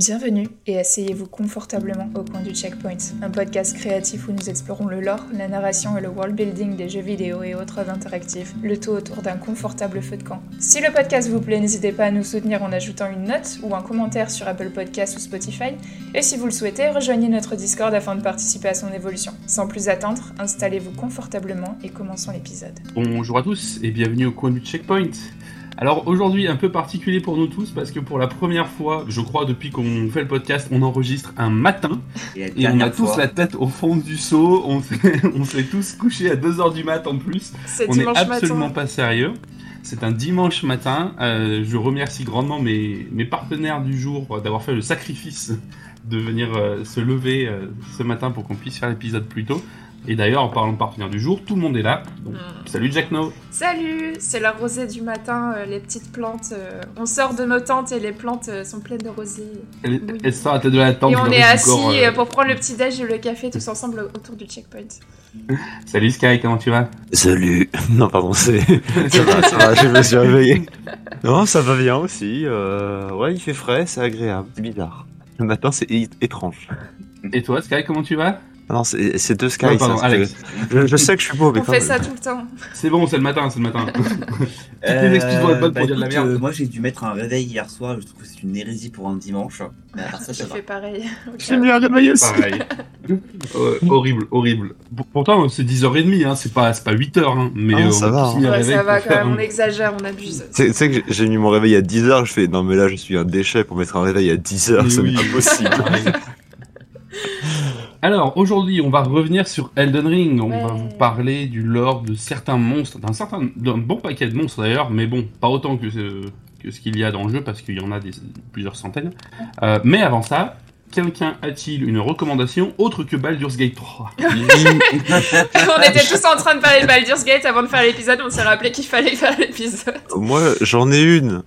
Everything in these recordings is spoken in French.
Bienvenue et asseyez-vous confortablement au coin du Checkpoint, un podcast créatif où nous explorons le lore, la narration et le world building des jeux vidéo et autres interactifs, le tout autour d'un confortable feu de camp. Si le podcast vous plaît, n'hésitez pas à nous soutenir en ajoutant une note ou un commentaire sur Apple Podcasts ou Spotify, et si vous le souhaitez, rejoignez notre Discord afin de participer à son évolution. Sans plus attendre, installez-vous confortablement et commençons l'épisode. Bonjour à tous et bienvenue au coin du Checkpoint. Alors aujourd'hui un peu particulier pour nous tous parce que pour la première fois, je crois depuis qu'on fait le podcast, on enregistre un matin et, on a tous la tête au fond du seau, on s'est tous couchés à 2h du mat en plus. on n'est absolument pas sérieux. C'est un dimanche matin. Euh, je remercie grandement mes, mes partenaires du jour d'avoir fait le sacrifice de venir euh, se lever euh, ce matin pour qu'on puisse faire l'épisode plus tôt. Et d'ailleurs, en parlant de partenaire du jour, tout le monde est là. Donc, mm. Salut Jack No. Salut, c'est la rosée du matin, euh, les petites plantes. Euh, on sort de nos tentes et les plantes euh, sont pleines de rosée. Elle, elle sort à tête de la tente. Et on est assis pour prendre le petit déj et le café tous ensemble autour du checkpoint. Salut Sky, comment tu vas? Salut. Non, pardon, c'est. ça va, ça va, je me suis réveillé. Non, ça va bien aussi. Ouais, il fait frais, c'est agréable. C'est bizarre. Le matin, c'est étrange. Et toi, Sky, comment tu vas? Non, c'est deux Sky. pardon, Alex. Je, sais que je suis beau, On fait ça tout le temps. C'est bon, c'est le matin, c'est le matin. euh, excuses pour dire de la merde. Euh, moi, j'ai dû mettre un réveil hier soir. Je trouve que c'est une hérésie pour un dimanche. Mais à ça, fait pareil. J'ai mis un réveil aussi. Pareil. euh, horrible, horrible. Pourtant, c'est 10h30, hein, c'est pas, pas 8h. Hein, mais ah, ça va. Hein. Ouais, ça va quand même, on exagère, on abuse. Tu sais que j'ai mis mon réveil à 10h, je fais non, mais là, je suis un déchet pour mettre un réveil à 10h, c'est impossible. Alors aujourd'hui, on va revenir sur Elden Ring. On va vous parler du lore de certains monstres, d'un certain, d'un bon paquet de monstres d'ailleurs, mais bon, pas autant que ce, que ce qu'il y a dans le jeu parce qu'il y en a des, plusieurs centaines. Euh, mais avant ça, quelqu'un a-t-il une recommandation autre que Baldur's Gate 3 On était tous en train de parler de Baldur's Gate avant de faire l'épisode, on s'est rappelé qu'il fallait faire l'épisode. Moi, j'en ai une.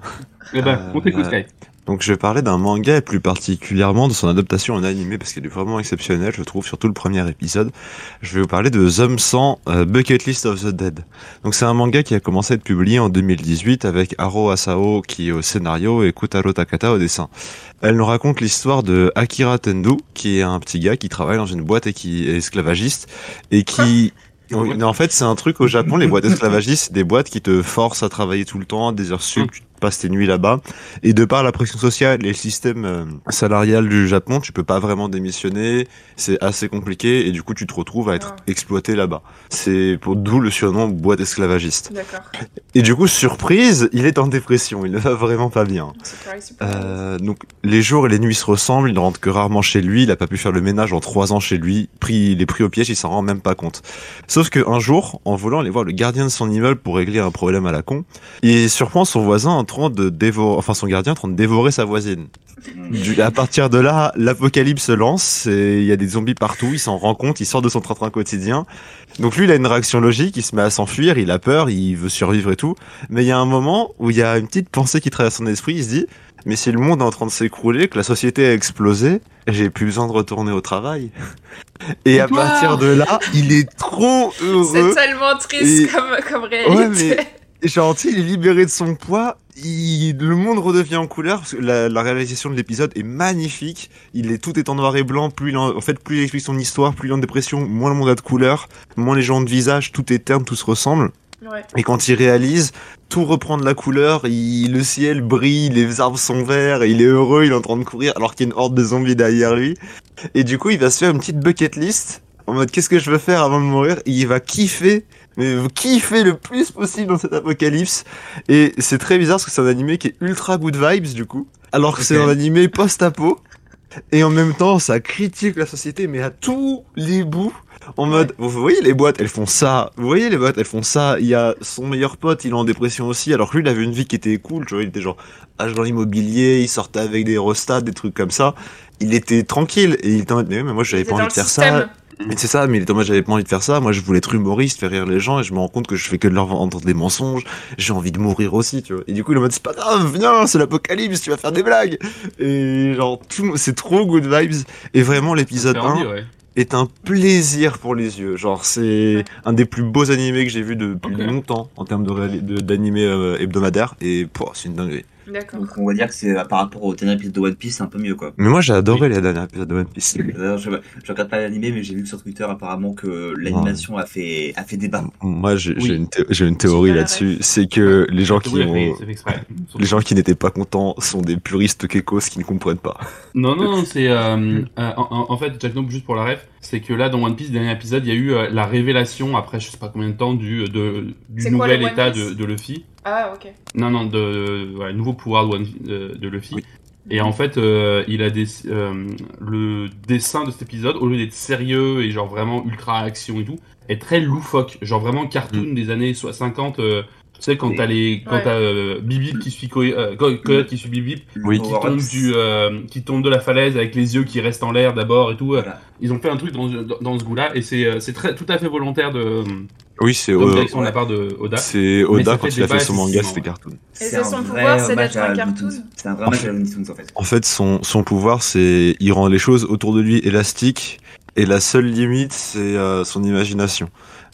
Eh ben, on t'écoute, Sky. Donc je vais parler d'un manga et plus particulièrement de son adaptation en animé parce qu'elle est vraiment exceptionnelle, je trouve, surtout le premier épisode. Je vais vous parler de Zom 100 euh, Bucket List of the Dead. Donc c'est un manga qui a commencé à être publié en 2018 avec Haro Asao qui est au scénario et Kutaro Takata au dessin. Elle nous raconte l'histoire de Akira Tendu qui est un petit gars qui travaille dans une boîte et qui est esclavagiste et qui en fait, c'est un truc au Japon, les boîtes esclavagistes, c'est des boîtes qui te forcent à travailler tout le temps, des heures sup, passes tes nuits là-bas. Et de par la pression sociale et le système euh, salarial du Japon, tu peux pas vraiment démissionner. C'est assez compliqué et du coup, tu te retrouves à être ah. exploité là-bas. C'est pour d'où le surnom boîte esclavagiste. D'accord. Et du coup, surprise, il est en dépression. Il ne va vraiment pas bien. Euh, donc, les jours et les nuits se ressemblent. Il ne rentre que rarement chez lui. Il a pas pu faire le ménage en trois ans chez lui. Pris, il est pris au piège. Il s'en rend même pas compte. Sauf que un jour, en volant aller voir le gardien de son immeuble pour régler un problème à la con, il surprend son voisin en de dévorer, enfin son gardien en train de dévorer sa voisine. Du, à partir de là, l'apocalypse se lance, il y a des zombies partout, il s'en rend compte, il sort de son train-train quotidien. Donc lui, il a une réaction logique, il se met à s'enfuir, il a peur, il veut survivre et tout. Mais il y a un moment où il y a une petite pensée qui traverse son esprit, il se dit, mais si le monde est en train de s'écrouler, que la société a explosé, j'ai plus besoin de retourner au travail. Et à partir de là, il est trop heureux. C'est tellement triste comme, comme réalité. Ouais, gentil, il est libéré de son poids. Il, le monde redevient en couleur. Parce que la, réalisation de l'épisode est magnifique. Il est tout est en noir et blanc. Plus il en, fait, plus il explique son histoire, plus il est en dépression, moins le monde a de couleurs, moins les gens de visage, tout est terne, tout se ressemble. Et quand il réalise, tout reprend de la couleur, il, le ciel brille, les arbres sont verts, il est heureux, il est en train de courir alors qu'il y a une horde de zombies derrière lui. Et du coup, il va se faire une petite bucket list en mode qu'est-ce que je veux faire avant de mourir? Et il va kiffer mais vous kiffez le plus possible dans cet apocalypse. Et c'est très bizarre parce que c'est un animé qui est ultra good vibes du coup, alors que c'est un animé post-apo. Et en même temps, ça critique la société, mais à tous les bouts. En mode, vous voyez les boîtes, elles font ça. Vous voyez les boîtes, elles font ça. Il y a son meilleur pote, il est en dépression aussi. Alors que lui, il avait une vie qui était cool. Tu vois, il était genre agent dans l'immobilier, il sortait avec des restats, des trucs comme ça. Il était tranquille et il était en mode, mais, mais moi, j'avais pas envie de faire ça. Mais c'est ça, mais moi j'avais pas envie de faire ça. Moi je voulais être humoriste, faire rire les gens, et je me rends compte que je fais que de leur entendre des mensonges. J'ai envie de mourir aussi, tu vois. Et du coup il est en mode c'est pas grave, viens, c'est l'apocalypse, tu vas faire des blagues. Et genre tout, c'est trop good vibes. Et vraiment l'épisode 1 est un plaisir pour les yeux. Genre c'est un des plus beaux animés que j'ai vu depuis longtemps en termes de d'animés euh, hebdomadaires. Et c'est une dinguerie. D'accord. Donc on va dire que c'est par rapport au dernier épisode de One Piece, c'est un peu mieux quoi. Mais moi j'ai adoré les derniers épisodes de One Piece. je, je regarde pas l'animé, mais j'ai vu sur Twitter apparemment que l'animation a fait, a fait débat. Moi j'ai une, une, théorie là-dessus, c'est que les gens qui ont... les gens qui n'étaient pas contents sont des puristes kekos qui ne comprennent pas. Non, non, c'est... Euh, euh, en, fait, Jack Nope, juste pour la ref, c'est que là, dans One Piece, dernier épisode, il y a eu euh, la révélation, après je sais pas combien de temps, du, de, du nouvel état de, de, Luffy. Ah, ok. Non, non, de, ouais, nouveau pouvoir de, de, de Luffy. Et en fait, euh, il a des, euh, le dessin de cet épisode, au lieu d'être sérieux et genre vraiment ultra action et tout, est très loufoque. Genre vraiment cartoon mm. des années 50, tu sais, quand t'as les, quand t'as euh, Bibip qui suit euh, Coyote qui suit Bibip, oui. qui tombe du, euh, qui tombe de la falaise avec les yeux qui restent en l'air d'abord et tout. Ils ont fait un truc dans, dans, ce goût-là et c'est, c'est très, tout à fait volontaire de. Oui, c'est Oda. de la part de Oda. C'est Oda quand il a fait son manga, c'était cartoon. Et c'est son pouvoir, c'est d'être un cartoon. C'est un vrai match à en fait. En fait, son, son pouvoir, c'est, il rend les choses autour de lui élastiques et la seule limite, c'est son imagination.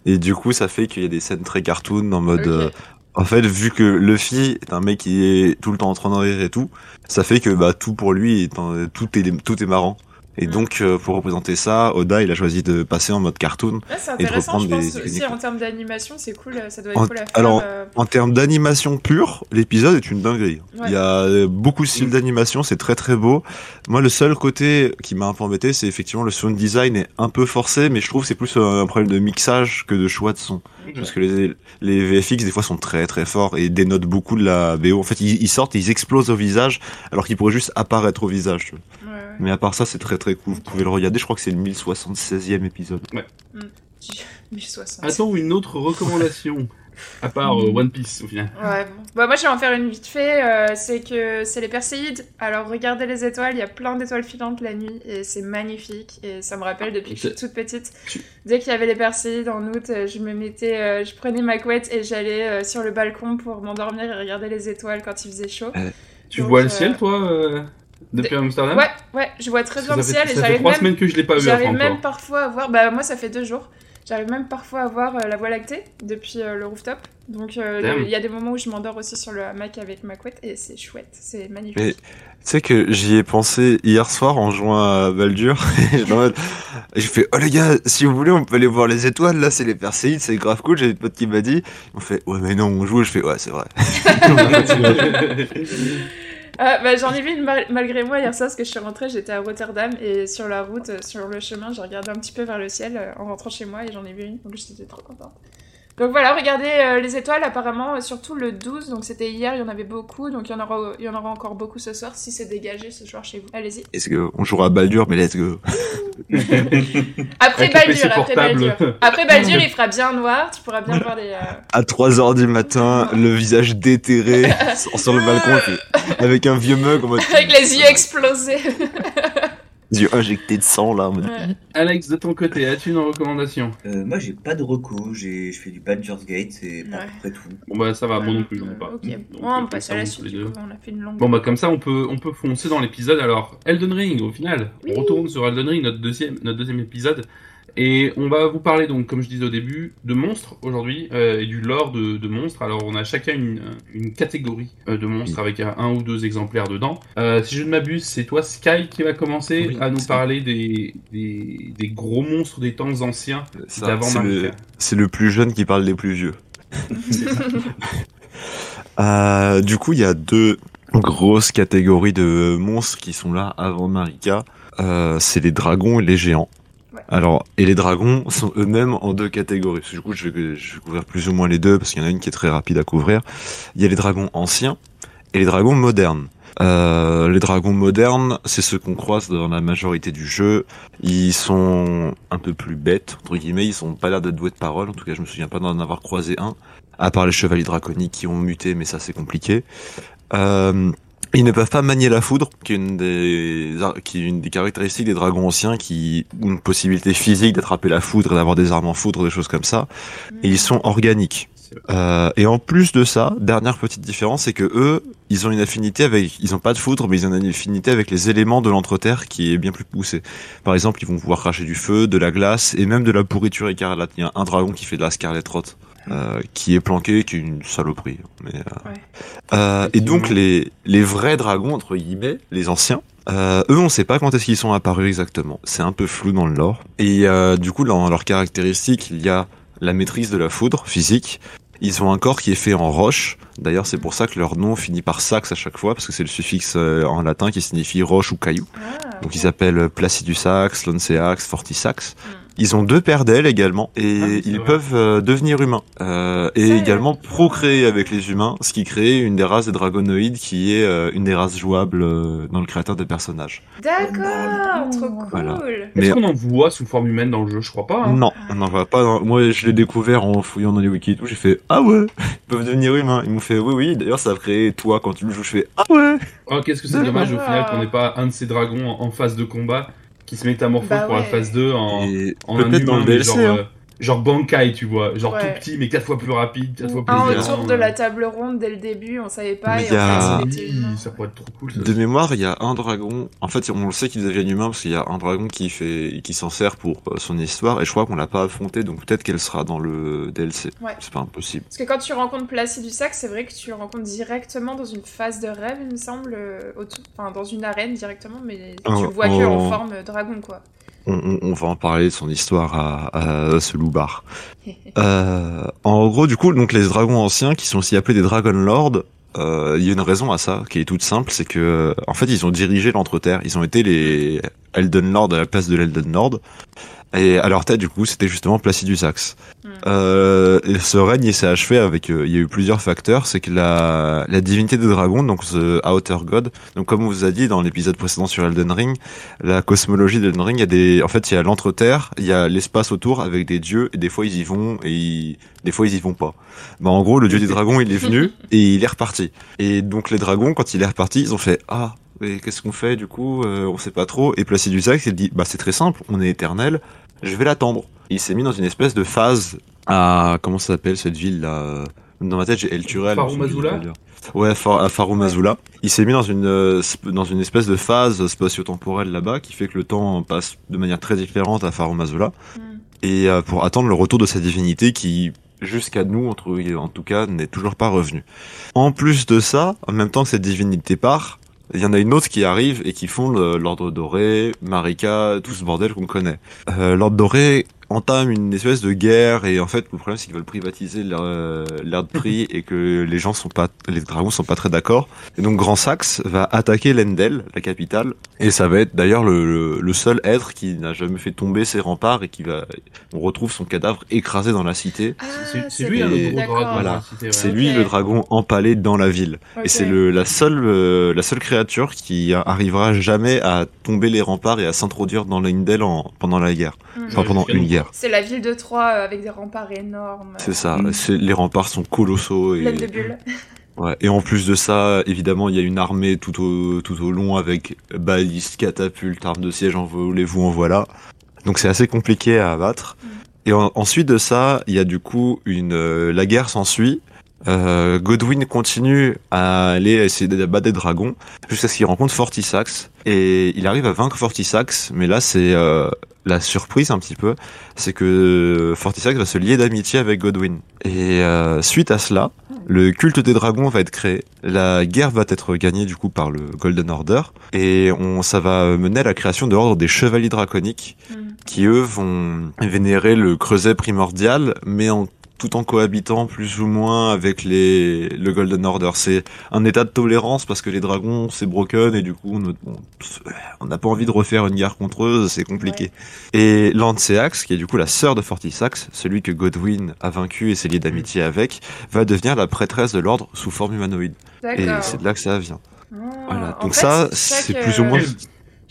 Et du coup, ça fait qu'il y a des scènes très cartoon en mode en fait, vu que Luffy est un mec qui est tout le temps en train de rire et tout, ça fait que bah tout pour lui, tout est tout est marrant. Et donc, euh, pour représenter ça, Oda, il a choisi de passer en mode cartoon et de reprendre je pense, des aussi, en termes d'animation, c'est cool, ça doit être cool à faire. Alors, euh, en termes d'animation pure, l'épisode est une dinguerie. Il y a beaucoup de styles mm. d'animation, c'est très très beau. Moi, le seul côté qui m'a un peu embêté, c'est effectivement le sound design est un peu forcé, mais je trouve c'est plus un problème de mixage que de choix de son. Parce que les, les VFX, des fois, sont très très forts et dénotent beaucoup de la BO. En fait, ils, sortent et ils explosent au visage, alors qu'ils pourraient juste apparaître au visage. Mais à part ça, c'est très très cool. Vous pouvez le regarder, je crois que c'est le 1076e épisode. Ouais. 1060. Mm. Attends, une autre recommandation. À part euh, One Piece au final. Ouais, bon. Bah, moi je vais en faire une vite fait. Euh, c'est que c'est les Perséides. Alors regardez les étoiles, il y a plein d'étoiles filantes la nuit et c'est magnifique. Et ça me rappelle depuis que je suis toute petite. Dès qu'il y avait les Perséides en août, euh, je me mettais, je prenais ma couette et j'allais sur le balcon pour m'endormir et regarder les étoiles quand il faisait chaud. tu vois le ciel toi depuis Amsterdam Ouais, ouais, je vois très bien le ciel. et ça fait trois semaines que je l'ai pas vu. J'arrive même parfois à voir. Bah, moi, ça fait deux jours. J'arrive même parfois à voir euh, la Voie lactée depuis euh, le rooftop. Donc, euh, il y a des moments où je m'endors aussi sur le hamac avec ma couette et c'est chouette, c'est magnifique. tu sais que j'y ai pensé hier soir en jouant à Baldur. J'ai fait, oh les gars, si vous voulez, on peut aller voir les étoiles. Là, c'est les Perséides, c'est grave cool. J'ai une pote qui m'a dit. On fait, ouais, mais non, on joue. Je fais, ouais, c'est vrai. Ah, bah, j'en ai vu une malgré moi hier soir parce que je suis rentrée, j'étais à Rotterdam et sur la route, euh, sur le chemin, j'ai regardé un petit peu vers le ciel euh, en rentrant chez moi et j'en ai vu une, donc j'étais trop contente. Donc voilà, regardez euh, les étoiles, apparemment, surtout le 12, donc c'était hier, il y en avait beaucoup, donc il y en aura, il y en aura encore beaucoup ce soir si c'est dégagé ce soir chez vous. Allez-y. Est-ce qu'on jouera à Baldur, mais let's go. après Baldur, après Baldur. Après Baldur, il fera bien noir, tu pourras bien voir les. Euh, à 3h du matin, le visage déterré sur le balcon, avec un vieux mug en mode. Avec les yeux explosés yeux injectés de sang là. Alex, de ton côté, as-tu une recommandation? Euh, Moi, j'ai pas de recours. Je fais du Badger's Gate, c'est à peu près tout. Bon bah ça va, bon non plus, j'en ai pas. Ok, on passe à la suite. on a fait une longue. Bon bah comme ça, on peut on peut foncer dans l'épisode. Alors, Elden Ring, au final, on retourne sur Elden Ring, notre deuxième notre deuxième épisode. Et on va vous parler donc, comme je disais au début, de monstres aujourd'hui euh, et du lore de, monstres. Alors on a chacun une, catégorie euh, de monstres avec un, ou deux exemplaires dedans. Euh, si je ne m'abuse, c'est toi Sky qui va commencer à nous parler des, des, gros monstres des temps anciens d'avant C'est le plus jeune qui parle des plus vieux. du coup, il y a deux grosses catégories de monstres qui sont là avant Marika. c'est les dragons et les géants. Alors, et les dragons sont eux-mêmes en deux catégories. Du coup, je vais, couvrir plus ou moins les deux parce qu'il y en a une qui est très rapide à couvrir. Il y a les dragons anciens et les dragons modernes. Euh, les dragons modernes, c'est ceux qu'on croise dans la majorité du jeu. Ils sont un peu plus bêtes, entre guillemets. Ils sont pas l'air d'être doués de parole. En tout cas, je me souviens pas d'en avoir croisé un. À part les chevaliers draconiques qui ont muté, mais ça c'est compliqué. Euh, ils ne peuvent pas manier la foudre, qui est une des, qui est une des caractéristiques des dragons anciens, qui ont une possibilité physique d'attraper la foudre d'avoir des armes en foudre, des choses comme ça. Et ils sont organiques. Euh, et en plus de ça, dernière petite différence, c'est que eux, ils ont une affinité avec, ils ont pas de foudre, mais ils ont une affinité avec les éléments de l'entreterre qui est bien plus poussée. Par exemple, ils vont pouvoir cracher du feu, de la glace et même de la pourriture écarlate. Il y a un dragon qui fait de la scarlet rot. Euh, qui est planqué, qui est une saloperie. Mais, et donc les, les vrais dragons, entre guillemets, les anciens, eux, on sait pas quand est-ce qu'ils sont apparus exactement. C'est un peu flou dans le lore. Et du coup, dans leurs caractéristiques, il y a la maîtrise de la foudre physique, ils ont un corps qui est fait en roche. D'ailleurs, c'est pour ça que leur nom finit par sax à chaque fois, parce que c'est le suffixe euh, en latin qui signifie roche ou caillou. Ah, Donc ils s'appellent Placidus sax, Lonceax, Fortisax. Hmm. Ils ont deux paires d'ailes également et ah ils peuvent euh, devenir humains euh, et également procréer avec les humains, ce qui crée une des races des dragonoïdes qui est euh, une des races jouables dans le créateur des personnages. D'accord, trop cool. Voilà. Est-ce qu'on en voit sous forme humaine dans le jeu? Je crois pas. Hein. Non, on n'en voit pas. Moi, je l'ai découvert en fouillant dans les wikis et tout. J'ai fait ah ouais, ils peuvent devenir humains. Ils m'ont fait oui oui. D'ailleurs, ça a créé toi quand tu le joues. Je fais ah ouais. Oh, qu'est-ce que c'est dommage au final qu'on n'ait pas un de ces dragons en phase de combat qui se métamorphose bah pour la phase 2 en, en un humain, dans le DLC, genre, hein. Genre Bankai, tu vois, genre tout petit mais quatre fois plus rapide, quatre fois plus Un autour de la table ronde dès le début, on savait pas. et en fait, ça pourrait être trop cool. de mémoire, il y a un dragon. En fait, on le sait qu'il devient humain parce qu'il y a un dragon qui fait, qui s'en sert pour euh, son histoire, et je crois qu'on l'a pas affronté, donc peut-être qu'elle sera dans le DLC. Ouais. C'est pas impossible. Parce que quand tu rencontres Sac, c'est vrai que tu le rencontres directement dans une phase de rêve, il me semble, euh, enfin dans une arène directement, mais tu le vois que en forme dragon, quoi on, va en parler de son histoire à, ce loup-bar. Euh, en gros, du coup, donc les dragons anciens, qui sont aussi appelés des Dragon Lords, euh, il y a une raison à ça, qui est toute simple, c'est que en fait, ils ont dirigé l'Entre-Terre. Ils ont été les Elden Lord à la place de l'Elden Lord. Et à leur tête, du coup, c'était justement Placidus Axe. Hmm. Euh, ce règne s'est achevé avec, euh, il y a eu plusieurs facteurs. C'est que la, la divinité des dragons, donc The Outer God, donc comme on vous a dit dans l'épisode précédent sur Elden Ring, la cosmologie d'Elden Ring, il y a des, en fait, il y a l'entre-terre, il y a l'espace autour avec des dieux, et des fois ils y vont, et des fois ils y vont pas. Bah, en gros, le dieu des dragons, il est venu, et il est reparti. Et donc les dragons, quand il est reparti, ils ont fait, ah, et qu'est-ce qu'on fait du coup euh, On sait pas trop. Et Placidus Axe, il dit, bah c'est très simple, on est éternel, je vais l'attendre. Il s'est mis dans une espèce de phase à comment ça s'appelle cette ville là Dans ma tête, j'ai El Turel. Mazula Ouais, à Mazula. Il s'est mis dans une euh, dans une espèce de phase spatio-temporelle là-bas qui fait que le temps passe de manière très différente à Mazula. Mm. Et euh, pour attendre le retour de sa divinité qui jusqu'à nous, entre, en tout cas, n'est toujours pas revenu. En plus de ça, en même temps que cette divinité part, il y en a une autre qui arrive et qui fonde l'Ordre Doré, Marika, tout ce bordel qu'on connaît. Euh, L'Ordre Doré entame une espèce de guerre et en fait le problème c'est qu'ils veulent privatiser l'air de prix et que les gens sont pas les dragons sont pas très d'accord. Et donc Grand Saxe va attaquer Lendel la capitale. Et ça va être d'ailleurs le, le, seul être qui n'a jamais fait tomber ses remparts et qui va on retrouve son cadavre écrasé dans la cité. Ah, c'est lui hein, le gros dragon voilà. c'est lui le dragon empalé dans la ville. Et c'est le la seule euh, la seule créature qui arrivera jamais à tomber les remparts et à s'introduire dans Lendel en, pendant la guerre. Mm. enfin pendant une guerre c'est la ville de Troyes euh, avec des remparts énormes. C'est ça, mm. les remparts sont colossaux. Et... de bulles. Ouais, et en plus de ça, évidemment, il y a une armée tout au, tout au long avec balistes, catapultes, armes de siège, en voulez-vous, en voilà. Donc c'est assez compliqué à abattre. Mm. Et ensuite de ça, il y a du coup une euh, la guerre s'ensuit. Euh, Godwin continue à aller essayer d'abattre des dragons jusqu'à ce qu'il rencontre Fortisax et il arrive à vaincre Fortisax mais là c'est euh, la surprise un petit peu, c'est que Fortisax va se lier d'amitié avec Godwin. Et euh, suite à cela, le culte des dragons va être créé. La guerre va être gagnée du coup par le Golden Order et on, ça va mener à la création de l'ordre des chevaliers draconiques mm. qui eux vont vénérer le creuset primordial mais en tout en cohabitant plus ou moins avec les le Golden Order. C'est un état de tolérance parce que les dragons c'est broken et du coup on n'a pas envie de refaire une guerre contre eux, c'est compliqué. Et Lanceax, qui est du coup la sœur de Fortisax, celui que Godwin a vaincu et s'est lié d'amitié avec, va devenir la prêtresse de l'ordre sous forme humanoïde. Et c'est de là que ça vient. Ah. voilà. Donc ça, c'est plus ou moins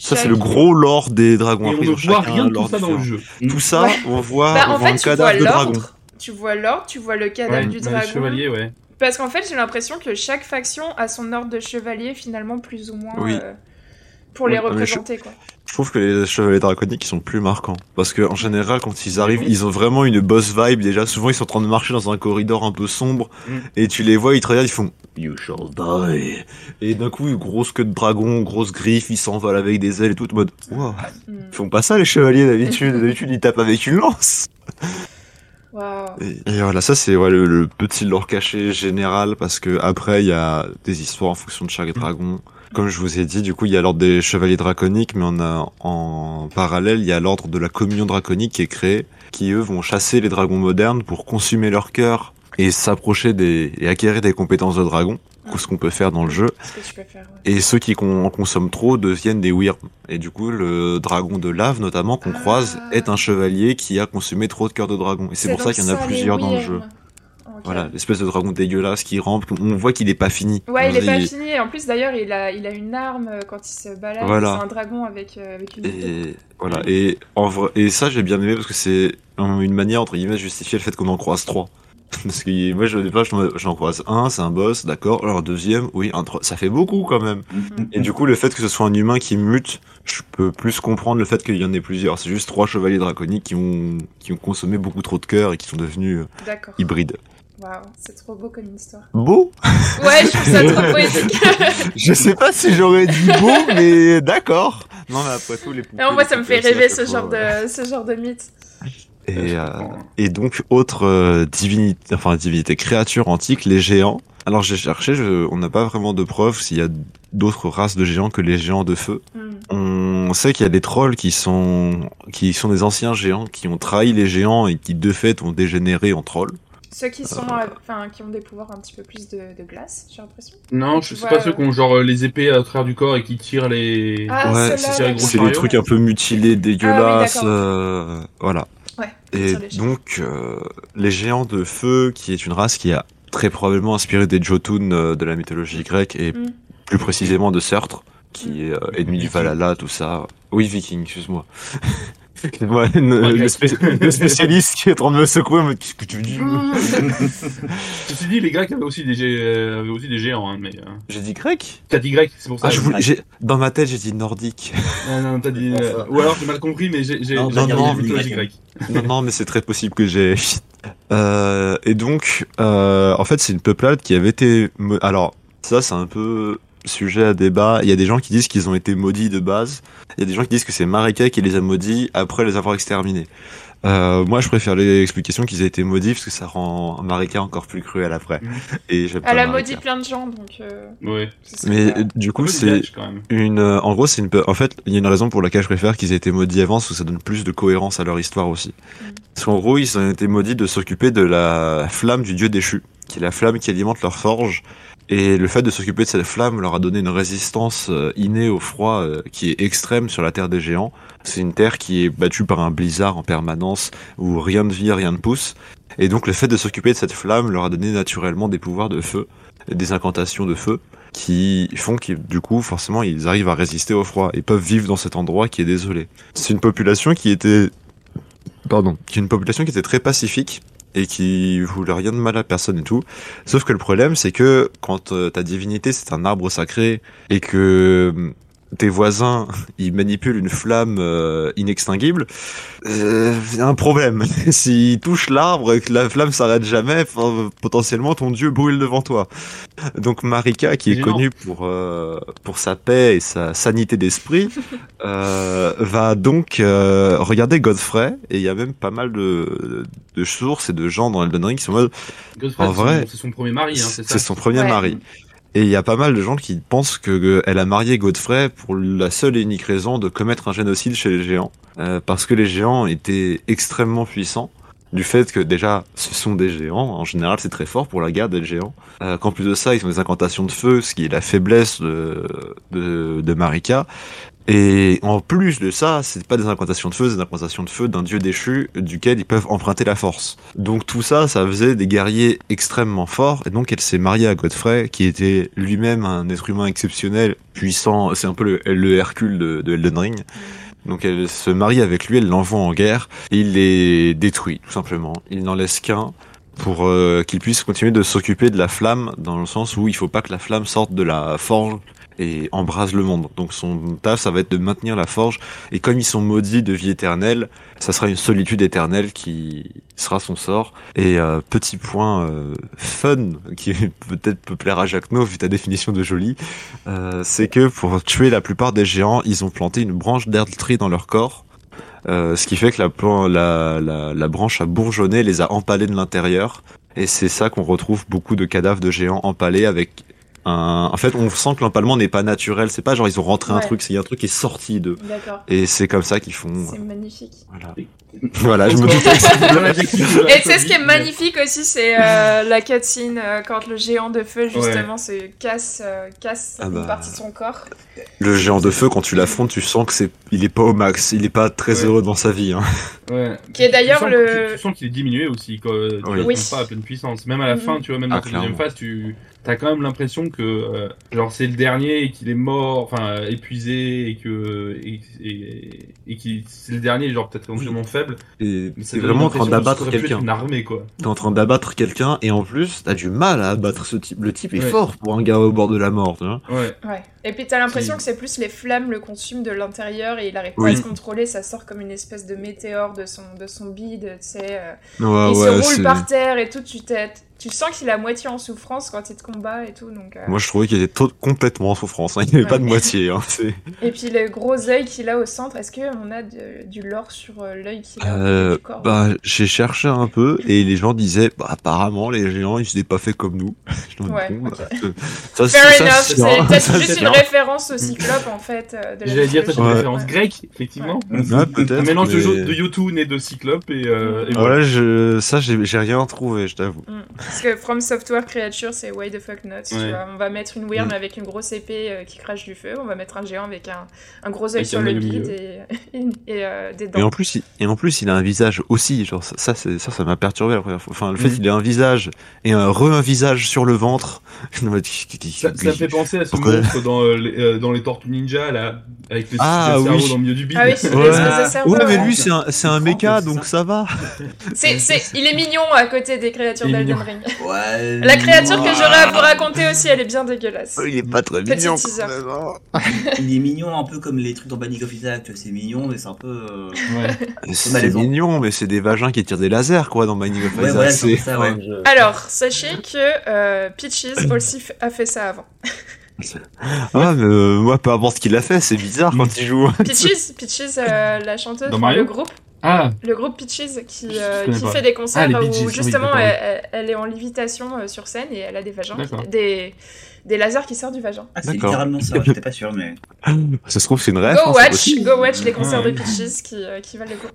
ça, c'est le gros lore des dragons. Et on ne voit rien de tout ça dans le jeu. Tout ça, on voit, bah, on voit un cadavre de dragon tu vois l'ordre, tu vois le cadavre du dragon. Chevalier, ouais. Parce qu'en fait, j'ai l'impression que chaque faction a son ordre de chevalier, finalement, plus ou moins. Euh, pour les représenter, je... quoi. Je trouve que les chevaliers draconiques ils sont plus marquants parce que en général quand ils arrivent ils ont vraiment une boss vibe déjà souvent ils sont en train de marcher dans un corridor un peu sombre mm. et tu les vois ils te regardent ils font you shall die et d'un coup grosse queue de dragon grosse griffe ils s'envolent avec des ailes et tout en mode wow. Mm. ils font pas ça les chevaliers d'habitude d'habitude ils tapent avec une lance Et, voilà, ça c'est le, petit lore caché général parce que après il y a des histoires en fonction de chaque dragon. Comme je vous ai dit, du coup il y a l'ordre des chevaliers draconiques, mais on a en parallèle il y a l'ordre de la communion draconique qui est créé, qui eux vont chasser les dragons modernes pour consumer leur cœur et s'approcher des et acquérir des compétences de dragon ce qu'on peut faire dans le jeu. Et ceux qui en consomment trop deviennent des wyrms. Et du coup, le dragon de lave, notamment, qu'on croise, ah. est un chevalier qui a consumé trop de cœurs de dragon. Et c'est pour ça qu'il y en a plusieurs dans le jeu. Voilà, l'espèce de dragon dégueulasse qui rampe. On voit qu'il est pas fini. Ouais, il est pas fini. En plus, d'ailleurs, il a, il a une arme euh, quand il se balade. Voilà. C'est un dragon avec, euh, avec une. Et voilà. Et en vrai, et ça, j'ai bien aimé parce que c'est une manière entre guillemets de justifier le fait qu'on en croise trois. Parce que moi, je, pas, j'en croise un, c'est un boss, d'accord. Alors, deuxième, oui, un, ça fait beaucoup quand même. Mhm. Et du coup, le fait que ce soit un humain qui mute, je peux plus comprendre le fait qu'il y en ait plusieurs. C'est juste trois chevaliers draconiques qui ont, qui ont consommé beaucoup trop de cœur et qui sont devenus euh, hybrides. Waouh, c'est trop beau comme histoire. Beau? Ouais, je trouve ça trop poétique. je sais pas si j'aurais dit beau, mais d'accord. Non, mais après tout, les poupées. Non, moi, ça me fait rêver ce genre, de, ce genre de mythe. Et, euh, et donc, autre euh, divinité, enfin divinité, créature antique, les géants. Alors j'ai cherché, on n'a pas vraiment de preuves s'il y a d'autres races de géants que les géants de feu. Hmm. On sait qu'il y a des trolls qui sont qui sont des anciens géants qui ont trahi les géants et qui de fait ont dégénéré en trolls. Ceux qui sont, euh, enfin, qui ont des pouvoirs un petit peu plus de, de glace, j'ai l'impression. Non, je sais pas ceux qui ont genre les épées à travers du corps et qui tirent les. Ah, ouais, c'est les trucs un peu mutilés, dégueulasses, ah, voilà. Et donc, euh, les géants de feu, qui est une race qui a très probablement inspiré des Jotun euh, de la mythologie grecque et mm. plus précisément de Surtre, qui mm. est euh, ennemi du Valhalla, tout ça. Oui, viking, excuse-moi. Moi, le, spécialiste qui est en train de me secouer, mais qu'est-ce que tu dis Ceci dit, les Grecs avaient aussi des, euh, avaient aussi des géants. Hein, mais, euh... J'ai dit grec T'as dit grec, c'est pour ça. Ah, je voulais, dans ma tête, j'ai dit nordique. Non, non, t'as dit. Euh... Ou alors j'ai mal compris, mais j'ai non, non, non, grec. non, non, mais c'est très possible que j'ai. Euh, et donc, euh, en fait, c'est une peuplade qui avait été. Alors, ça, c'est un peu sujet à débat. Il y a des gens qui disent qu'ils ont été maudits de base. Il y a des gens qui disent que c'est Marika qui les a maudits après les avoir exterminés. Euh, moi, je préfère l'explication qu'ils aient été maudits parce que ça rend Marika encore plus cruel après. Mmh. Et Elle a maudit plein de gens, donc. Euh... Ouais. Mais du coup, c'est une. Euh, en gros, c'est une. En fait, il y a une raison pour laquelle je préfère qu'ils aient été maudits avant, parce que ça donne plus de cohérence à leur histoire aussi. Mmh. Parce qu'en gros, ils ont été maudits de s'occuper de la flamme du dieu déchu, qui est la flamme qui alimente leur forge et le fait de s'occuper de cette flamme leur a donné une résistance euh, innée au froid euh, qui est extrême sur la Terre des Géants. C'est une Terre qui est battue par un blizzard en permanence, où rien ne vit, rien ne pousse. Et donc le fait de s'occuper de cette flamme leur a donné naturellement des pouvoirs de feu, des incantations de feu, qui font que du coup forcément ils arrivent à résister au froid et peuvent vivre dans cet endroit qui est désolé. C'est une population qui était pardon, qui est une population qui était très pacifique et qui voulait rien de mal à personne et tout. Sauf que le problème, c'est que quand euh, ta divinité c'est un arbre sacré et que tes voisins ils manipulent une flamme euh, inextinguible, euh, y a un problème. S'ils touchent l'arbre et que la flamme s'arrête jamais, potentiellement ton dieu brûle devant toi. Donc Marika, qui est, connue pour euh, pour sa paix et sa sanité d'esprit, euh, va donc euh, regarder Godfrey et il y a même pas mal de, de sources et de gens dans Elden Ring qui sont en mode. Godfrey, en vrai, c'est son premier mari, hein, c'est ça. C'est son premier mari. Et il y a pas mal de gens qui pensent que elle a marié Godfrey pour la seule et unique raison de commettre un génocide chez les géants, euh, parce que les géants étaient extrêmement puissants. Du fait que déjà, ce sont des géants. En général, c'est très fort pour la guerre des géants. Euh, Qu'en plus de ça, ils ont des incantations de feu, ce qui est la faiblesse de, de Marika. Et en plus de ça, c'est pas des incantations de feu, c'est des incantations de feu d'un dieu déchu duquel ils peuvent emprunter la force. Donc tout ça, ça faisait des guerriers extrêmement forts. Et donc elle s'est mariée à Godfrey, qui était lui-même un être humain exceptionnel, puissant. C'est un peu le, Hercule de, de, Elden Ring. Donc elle se marie avec lui, elle l'envoie en guerre, il les détruit, tout simplement. Il n'en laisse qu'un pour euh, qu'il puisse continuer de s'occuper de la flamme, dans le sens où il faut pas que la flamme sorte de la forge et embrase le monde. Donc son taf, ça va être de maintenir la forge. Et comme ils sont maudits de vie éternelle, ça sera une solitude éternelle qui sera son sort. Et euh, petit point euh, fun, qui peut-être peut plaire à Jacques No, vu ta définition de joli, euh, c'est que pour tuer la plupart des géants, ils ont planté une branche d'Erdtree dans leur corps. ce qui fait que la, la, la, la, branche a bourgeonné, les a empalés de l'intérieur. Et c'est ça qu'on retrouve beaucoup de cadavres de géants empalés avec en fait, on sent que l'empalement n'est pas naturel. C'est pas genre ils ont rentré un truc, c'est un truc qui est sorti d'eux. Et c'est comme ça qu'ils font. C'est magnifique. Voilà. voilà, je me doutais. Et c'est ce qui est magnifique aussi, c'est euh, la cutscene euh, quand le géant de feu justement se casse, euh, casse ah une bah. partie de son corps. Le géant de feu, quand tu l'affrontes, tu sens que c'est, il est pas au max, il est pas très heureux dans sa vie. Hein. Ouais. Qui est d'ailleurs le. Tu sens qu'il est diminué aussi, quand tu oui. pas à pleine puissance. Même à la mm-hmm. fin, tu vois, même dans ah, la deuxième phase, tu t'as quand même l'impression que euh, genre c'est le dernier et qu'il est mort, enfin épuisé et que et, et, et c'est le dernier genre peut-être éventuellement faible. Et c'est vraiment en train d'abattre quelqu'un. Une armée quoi. T'es en train d'abattre quelqu'un et en plus t'as du mal à abattre ce type. Le type est fort pour un gars au bord de la mort. Tu vois ouais. Ouais. Et puis t'as l'impression que c'est plus les flammes le consument de l'intérieur et il arrive pas à se contrôler, ça sort comme une espèce de météore de son de son bide, tu sais. Euh, il se roule par terre et tout, tu tête tu sens qu'il est à moitié en souffrance quand il te combat et tout. Donc, euh. Moi, je trouvais qu'il était complètement en souffrance. Hein. Il n'y avait pas de moitié. Hein, et puis, le gros œil qu'il a au centre, est-ce qu'on a du lore sur euh, l'œil qu'il a euh, du corps? bah, J'ai cherché un peu et les gens disaient bah, apparemment, les géants, ils s'étaient pas fait comme nous. ouais, bah, ça, Fair enough. C'est peut-être juste une référence au cyclope, en fait. J'allais dire, peut-être une référence grecque, effectivement. Un mélange de YouTube et de cyclope. Et, voilà, je... ça, j'ai rien trouvé, je t'avoue. Mm. Parce que From Software Creature, c'est why the fuck not. Tu vois on va mettre une Wyrm mm. avec une grosse épée euh, qui crache du feu. On va mettre un géant avec un, un gros œil sur le bide et, et, euh, des dents. Et en, plus, il, et en plus, il a un visage aussi. Genre, ça, ça, ça m'a perturbé la première fois. Enfin, le fait mm. qu'il ait un visage et un re-un visage sur le ventre. ça, ça me fait penser à ce monstre dans, euh, les, dans les Tortues Ninja, là, avec le ah, cerveau dans le milieu du bide. Ah oui, c'est ouais. Ouais, mais lui, c'est un, c'est un méca, donc ça va. Il est mignon à côté des créatures d'Elden Ring. Ouais. La créature que j'aurais à vous raconter aussi, elle est bien dégueulasse. Il est pas très mignon. Hein. il est mignon un peu comme les trucs dans Banning of Isaac, tu vois, c'est mignon, mais c'est un peu. Euh... Ouais. C'est mignon, mais c'est des vagins qui tirent des lasers, quoi, dans Banning of Isaac. Ouais, ça, ouais. Alors, sachez que euh, Peaches aussi a fait ça avant. Ah, mais euh, moi, peu importe ce qu'il a fait, c'est bizarre quand il joue. Peaches, Peaches euh, la chanteuse, dans le groupe. Ah. Le groupe Peaches qui, euh, qui fait des concerts ah, où justement elle, elle, est en lévitation euh, sur scène et elle a des vagins, des, des lasers qui sortent du vagin. Ah, c'est littéralement ça, j'étais pas sûr, mais. Ça se trouve, c'est une rêve. Go hein, watch, go watch les concerts de Peaches qui, euh, qui valent le coup.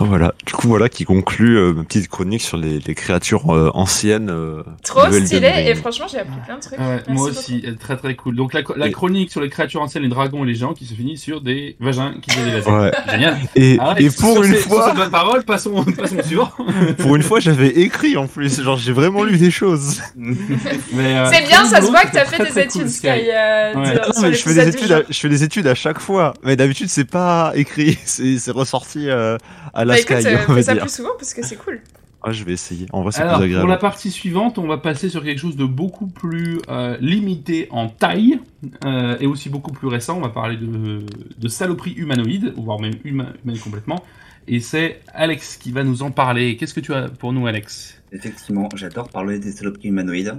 Oh, voilà, du coup voilà qui conclut euh, ma petite chronique sur les, les créatures euh, anciennes. Euh, Trop stylé et franchement j'ai appris plein de trucs. moi aussi, très très cool. Donc la, la chronique sur les créatures anciennes, les dragons et les géants qui se finit sur des vagins qui ont des lasers. Ouais. Génial. Et, et pour une fois, sur parole, passons, passons suivant. pour une fois j'avais écrit en plus, genre j'ai vraiment lu des choses. C'est bien, ça se voit que t'as fait des études Sky. je fais des études, à, je fais des études à chaque fois, mais d'habitude c'est pas écrit, c'est ressorti à à la bah, Sky, écoute, on va ça dire. plus souvent parce que c'est cool. Ah, je vais essayer. En vrai, c'est plus agréable. Pour la partie suivante, on va passer sur quelque chose de beaucoup plus euh, limité en taille euh, et aussi beaucoup plus récent. On va parler de, de saloperie humanoïde, voire même humanoïde complètement. Et c'est Alex qui va nous en parler. Qu'est-ce que tu as pour nous, Alex? Effectivement, j'adore parler des saloperies humanoïdes.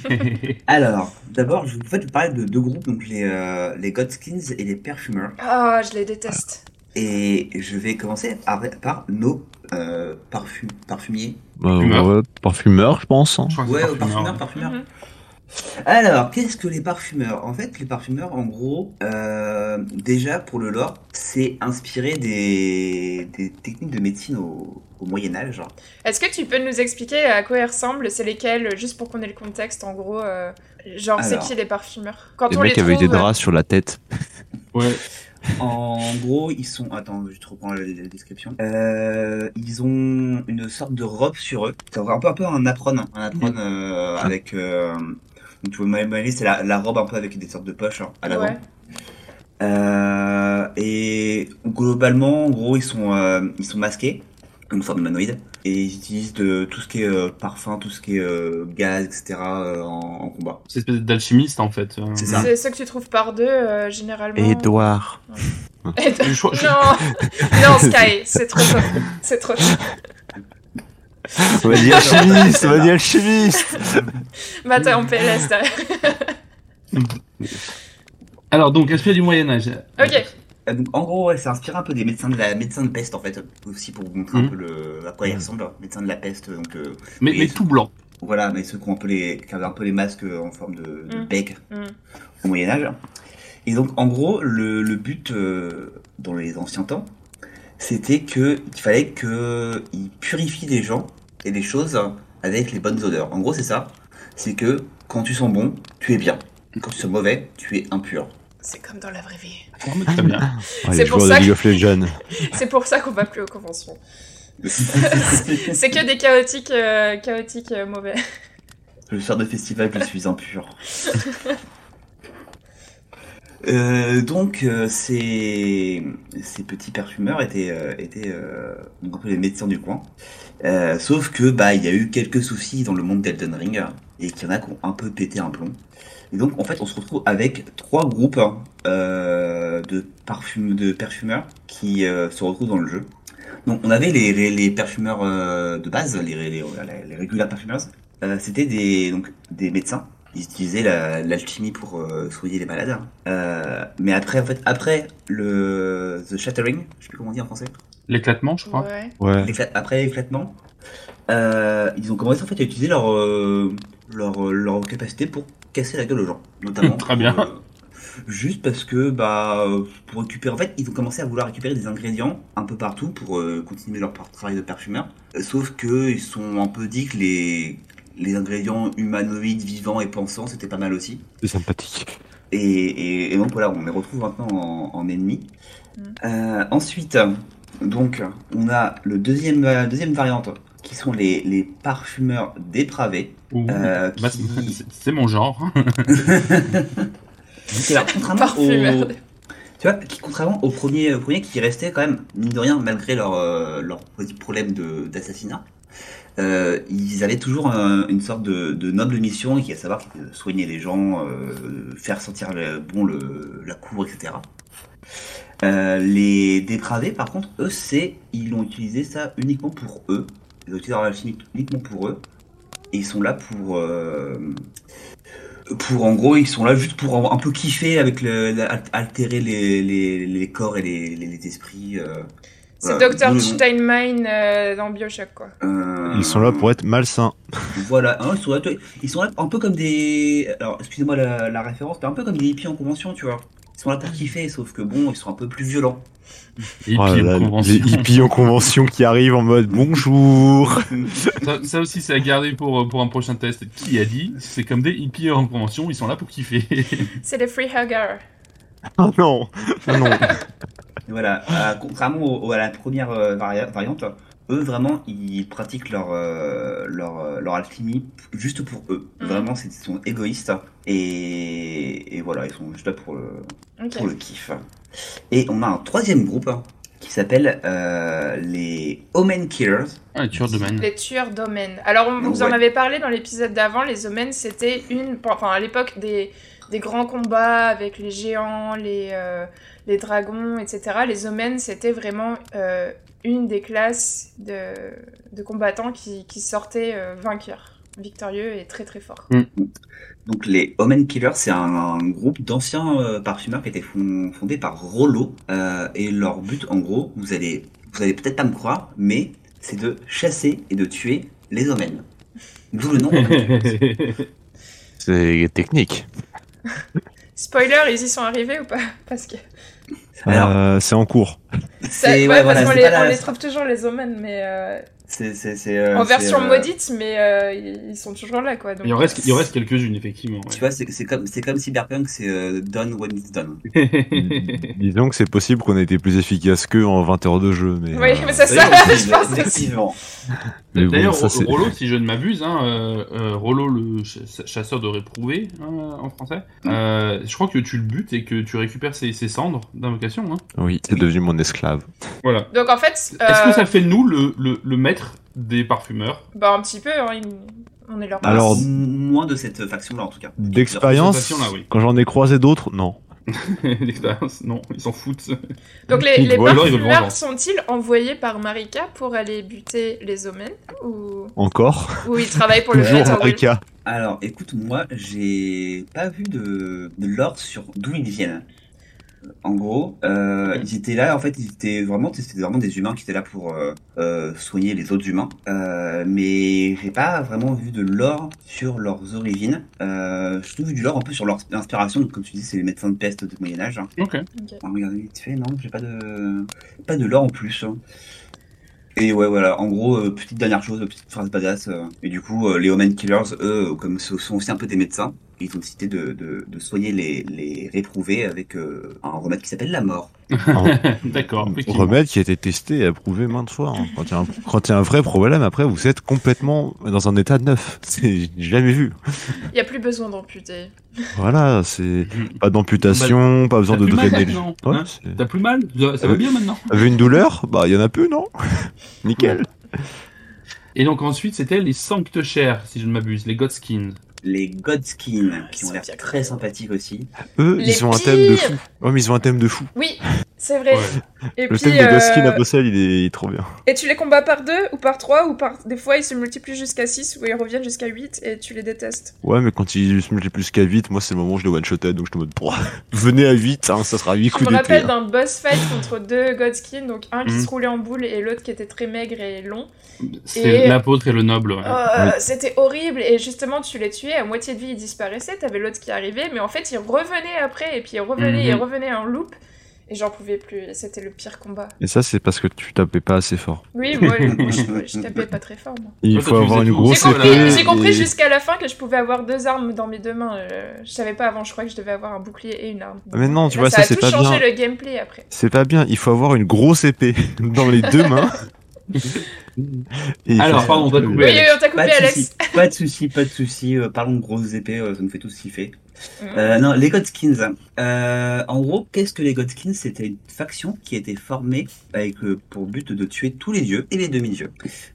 Alors, d'abord, je vais vous parler de deux groupes, donc les, euh, les Godskins et les Perfumeurs. Ah, je les déteste. Et je vais commencer par, nos euh, parfumiers. Euh, parfumeurs, je pense. Hein. ouais, parfumeurs, parfumeurs. Mhm. Alors, qu'est-ce que les parfumeurs? En fait, les parfumeurs, en gros, euh, déjà pour le lore, c'est inspiré des, techniques de médecine au, Moyen Âge. Est-ce que tu peux nous expliquer à quoi ils ressemblent? C'est lesquels, juste pour qu'on ait le contexte, en gros Genre, c'est qui les parfumeurs? Quand Les on mecs les avec des draps sur la tête. Ouais. En gros, ils sont. Attends, je te reprends la, description. Euh, ils ont une sorte de robe sur eux. C'est un peu, un peu un apron, un apron euh, avec. Euh, donc, tu vois, c'est la, la, robe un peu avec des sortes de poches hein, à l'avant. Euh, et globalement, en gros, ils sont, euh, ils sont masqués une sorte de manoïde. Et ils utilisent de, tout ce qui est euh, parfum, tout ce qui est euh, gaz, etc. Euh, en, en, combat. C'est une espèce d'alchimiste en fait. C'est ça. C'est ce que tu trouves par deux généralement. Edouard. non, non Sky, c'est trop tôt. C'est trop tôt. On va dire alchimiste, on va dire alchimiste. bah t'es en PLS Alors donc, aspect du Moyen Âge? Ok. Donc, en gros, ouais, c'est inspiré un peu des médecins de la médecin de peste en fait, aussi pour vous montrer un Mhm. peu le, à quoi ils ressemblent, médecins de la peste. Donc, euh, Mais, tout blanc. voilà, mais ceux qui ont un peu les, qui avaient un peu les masques en forme de, de Mhm. bec Mhm. au Moyen Âge. Et donc, en gros, le, le but euh, dans les anciens temps, c'était que il fallait que ils purifient les gens et les choses avec les bonnes odeurs. En gros, c'est ça. C'est que quand tu sens bon, tu es bien. Quand tu sens mauvais, tu es impur. C'est comme dans la vraie vie. Très bien. Ouais, C'est les pour ça que- pour ça qu'on va plus aux conventions. C'est que des chaotiques, euh, chaotiques euh, mauvais. Le soir de festival, je suis impur. Euh, donc, euh, ces, ces petits parfumeurs étaient, euh, étaient euh, donc un peu les médecins du coin. Euh, sauf que bah il y a eu quelques soucis dans le monde d'Elden Ring et qu'il y en a qui ont un peu pété un plomb. Et donc en fait on se retrouve avec trois groupes euh, de parfum de parfumeurs qui euh, se retrouvent dans le jeu. Donc on avait les, les, les parfumeurs euh, de base, les, les, les, les regular parfumers. Euh, C'était des donc des médecins. Ils utilisaient la- l'alchimie pour euh, soigner les malades. Euh, mais après en fait après le the shattering, je sais plus comment on dit en français. L'éclatement, je crois. Ouais. Après l'éclatement, euh, ils ont commencé en fait à utiliser leur, euh, leur, leur capacité pour casser la gueule aux gens, notamment. Très bien. euh, juste parce que bah pour récupérer, en fait, ils ont commencé à vouloir récupérer des ingrédients un peu partout pour euh, continuer leur travail de parfumeur. Sauf que ils sont un peu dit que les les ingrédients humanoïdes, vivants et pensants, c'était pas mal aussi. C'est sympathique. Et, et, et donc voilà, on les retrouve maintenant en, en ennemis. Mm. Euh, ensuite, donc, on a le deuxième, euh, deuxième variante, qui sont les, les parfumeurs dépravés. Ouh. Euh, Bah, qui- c'est- mon genre. Alors, contrairement au, tu vois, qui, contrairement au premier, au premier qui restait quand même, mine de rien, malgré leur, euh, leur petit problème de- d'assassinat, euh, ils avaient toujours un- une sorte de, de noble mission, qui est à savoir soigner les gens, euh, faire sentir le, bon le, la cour, etc. Euh, les dépravés, par contre, eux, c'est ils ont utilisé ça uniquement pour eux. Utilisé leur alchimie uniquement pour eux. Et ils sont là pour, euh, pour en gros, ils sont là juste pour un peu kiffer avec le, altérer les, les, les corps et les, les, les esprits. euh, C'est voilà. Dr. Steinmeier euh, dans Bioshock, quoi. Euh, Ils sont là pour être malsains. Voilà, hein, ils, sont là, ils sont là un peu comme des. Alors, excusez-moi la, la référence, mais un peu comme des hippies en convention, tu vois. Ils sont là pour kiffer, sauf que bon, ils sont un peu plus violents. Et Oh puis, là là, convention. les hippies en convention qui arrivent en mode bonjour. Ça, ça aussi, c'est à garder pour, pour un prochain test. Qui a dit C'est comme des hippies en convention, ils sont là pour kiffer. C'est les free huggers. Oh non. Oh non. Voilà, euh, contrairement au- au- à la première euh, varia- variante, eux vraiment ils pratiquent leur euh, leur, euh, leur alchimie juste pour eux. Mhm. Vraiment, c'est- ils sont égoïstes et, et voilà, ils sont juste là pour le, pour le kiff. Et on a un troisième groupe qui s'appelle euh, les Omen Killers. Ah, tueur de man. Les tueurs d'omens. Alors, on vous en avait parlé dans l'épisode d'avant. Les omens, c'était une. Enfin, à l'époque des, des grands combats avec les géants, les, euh, les dragons, etc. Les omens, c'était vraiment euh, une des classes de, de combattants qui, qui sortaient euh, vainqueurs, victorieux et très très forts. Donc les Omen Killers, c'est un, un groupe d'anciens euh, parfumeurs qui a été fond- fondé par Rollo. Euh, et leur but, en gros, vous allez, vous allez peut-être pas me croire, mais c'est de chasser et de tuer les Omen. D'où le nom. Omen. C'est technique. Spoiler, ils y sont arrivés ou pas? Parce que. Alors, Euh, c'est en cours. Ça- c'est ouais, ouais, parce voilà, les, la- on les trouve toujours les omens, mais euh, c'est c'est c'est euh, en version euh, maudite, mais euh, ils sont toujours là, quoi. Donc, Il en reste, il en reste quelques-unes, effectivement. Tu vois, c'est comme c'est comme Cyberpunk, c'est euh, done when it's done. ouais. Disons que c'est possible qu'on ait été plus efficace qu'eux en 20 heures de jeu. Mais, Oui, euh, mais c'est ça, D'ailleurs, je pense effectivement. Bon, D'ailleurs, c'est- Rollo, si je ne m'abuse, hein, euh, euh, Rollo, le ch- chasseur de réprouvés hein, en français, euh, je crois que tu le butes et que tu récupères ses, ses cendres d'invocation. Hein. Oui, c'est devenu mon esclave. Voilà. Donc en fait, Est-ce que ça fait de nous le, le, le maître des parfumeurs? Bah, un petit peu, hein, il- on est leur Alors- moins de cette faction-là en tout cas. D'expérience, oui. quand j'en ai croisé d'autres, non. L'expérience, non, ils s'en foutent. Donc les, les Ou alors ils veulent parfumeurs vengeance. sont-ils envoyés par Marika pour aller buter les omens ou, Encore ou ils travaillent pour le Toujours Marika. Alors, écoute, moi, j'ai pas vu de, de l'ordre sur d'où ils viennent. En gros, euh, ils étaient là, en fait, ils étaient vraiment, c'était vraiment des humains qui étaient là pour euh, euh, soigner les autres humains. Euh, mais j'ai pas vraiment vu de lore sur leurs origines. Euh, j'ai surtout vu du lore un peu sur leur inspiration. Donc, comme tu dis, c'est les médecins de peste du Moyen Âge. Ok. On va regarder vite fait, non, j'ai pas de pas de lore en plus. hein. Et ouais, voilà, en gros, euh, petite dernière chose, petite phrase badass. euh, et du coup, euh, les Omen Killers, eux, comme ce sont aussi un peu des médecins, ils ont décidé de, de, de soigner les, les réprouvés avec euh, un remède qui s'appelle la mort. D'accord. effectivement. remède qui a été testé et approuvé maintes fois. hein. Quand il y, a un- quand il y a un vrai problème, après, vous êtes complètement dans un état neuf. C'est j'ai jamais vu. Il y a plus besoin d'amputer. Voilà, c'est pas d'amputation, pas besoin T'as de plus mal drainer. le- maintenant, Ouais, hein T'as plus mal Ça va Euh, bien maintenant T'avais une douleur? Bah, il y en a peu, non? Nickel. Et donc ensuite, c'était les Sanctechairs, si je ne m'abuse, les Godskins. Les Godskin, qui Ils ont sont l'air très sympathiques aussi. Eux, Les ils ont un thème de fou. Ouais, mais ils ont un thème de fou. Oui, c'est vrai. Ouais. Et Le puis, thème de euh, Goskin à Bruxelles, il est, il est trop bien. Et tu les combats par deux ou par trois ou par des fois ils se multiplient jusqu'à 6 ou ils reviennent jusqu'à 8 et tu les détestes. Ouais, mais quand ils se multiplient plus qu'à 8, moi, c'est le moment où je les one-shotais, donc je te mode, Pouah, venez à 8, hein, ça sera 8 Je coups me d'épée. rappelle hein. d'un boss fight contre deux Godskin, donc un qui Mhm. se roulait en boule et l'autre qui était très maigre et long. C'est Et- l'apôtre et le noble. ouais. Euh, Oui. C'était horrible et justement tu les tuais, à moitié de vie ils disparaissaient, t'avais l'autre qui arrivait, mais en fait ils revenaient après et puis ils revenaient et Mhm. revenaient en loop et j'en pouvais plus, c'était le pire combat. Et ça, c'est parce que tu tapais pas assez fort. Oui, moi, moi, je, je tapais pas très fort moi. Il faut avoir une grosse J'ai compris, épée. j'ai compris et- jusqu'à la fin que je pouvais avoir deux armes dans mes deux mains. euh, je savais pas avant, je crois que je devais avoir un bouclier et une arme. Ah, mais non, tu Là, vois, ça, ça, a c'est tout pas changé bien. le gameplay après. C'est pas bien, il faut avoir une grosse épée dans les deux mains. Et Alors, pardon, on t'a coupé. Oui, Alex. on t'a coupé Pas de Alex. pas de soucis, pas de soucis. euh, parlons de grosses épées, euh, ça nous fait tous kiffer. Mhm. Euh, non, les Godskins. Euh, en gros, qu'est-ce que les Godskins? C'était une faction qui a été formée avec euh, pour but de tuer tous les dieux et les demi-dieux.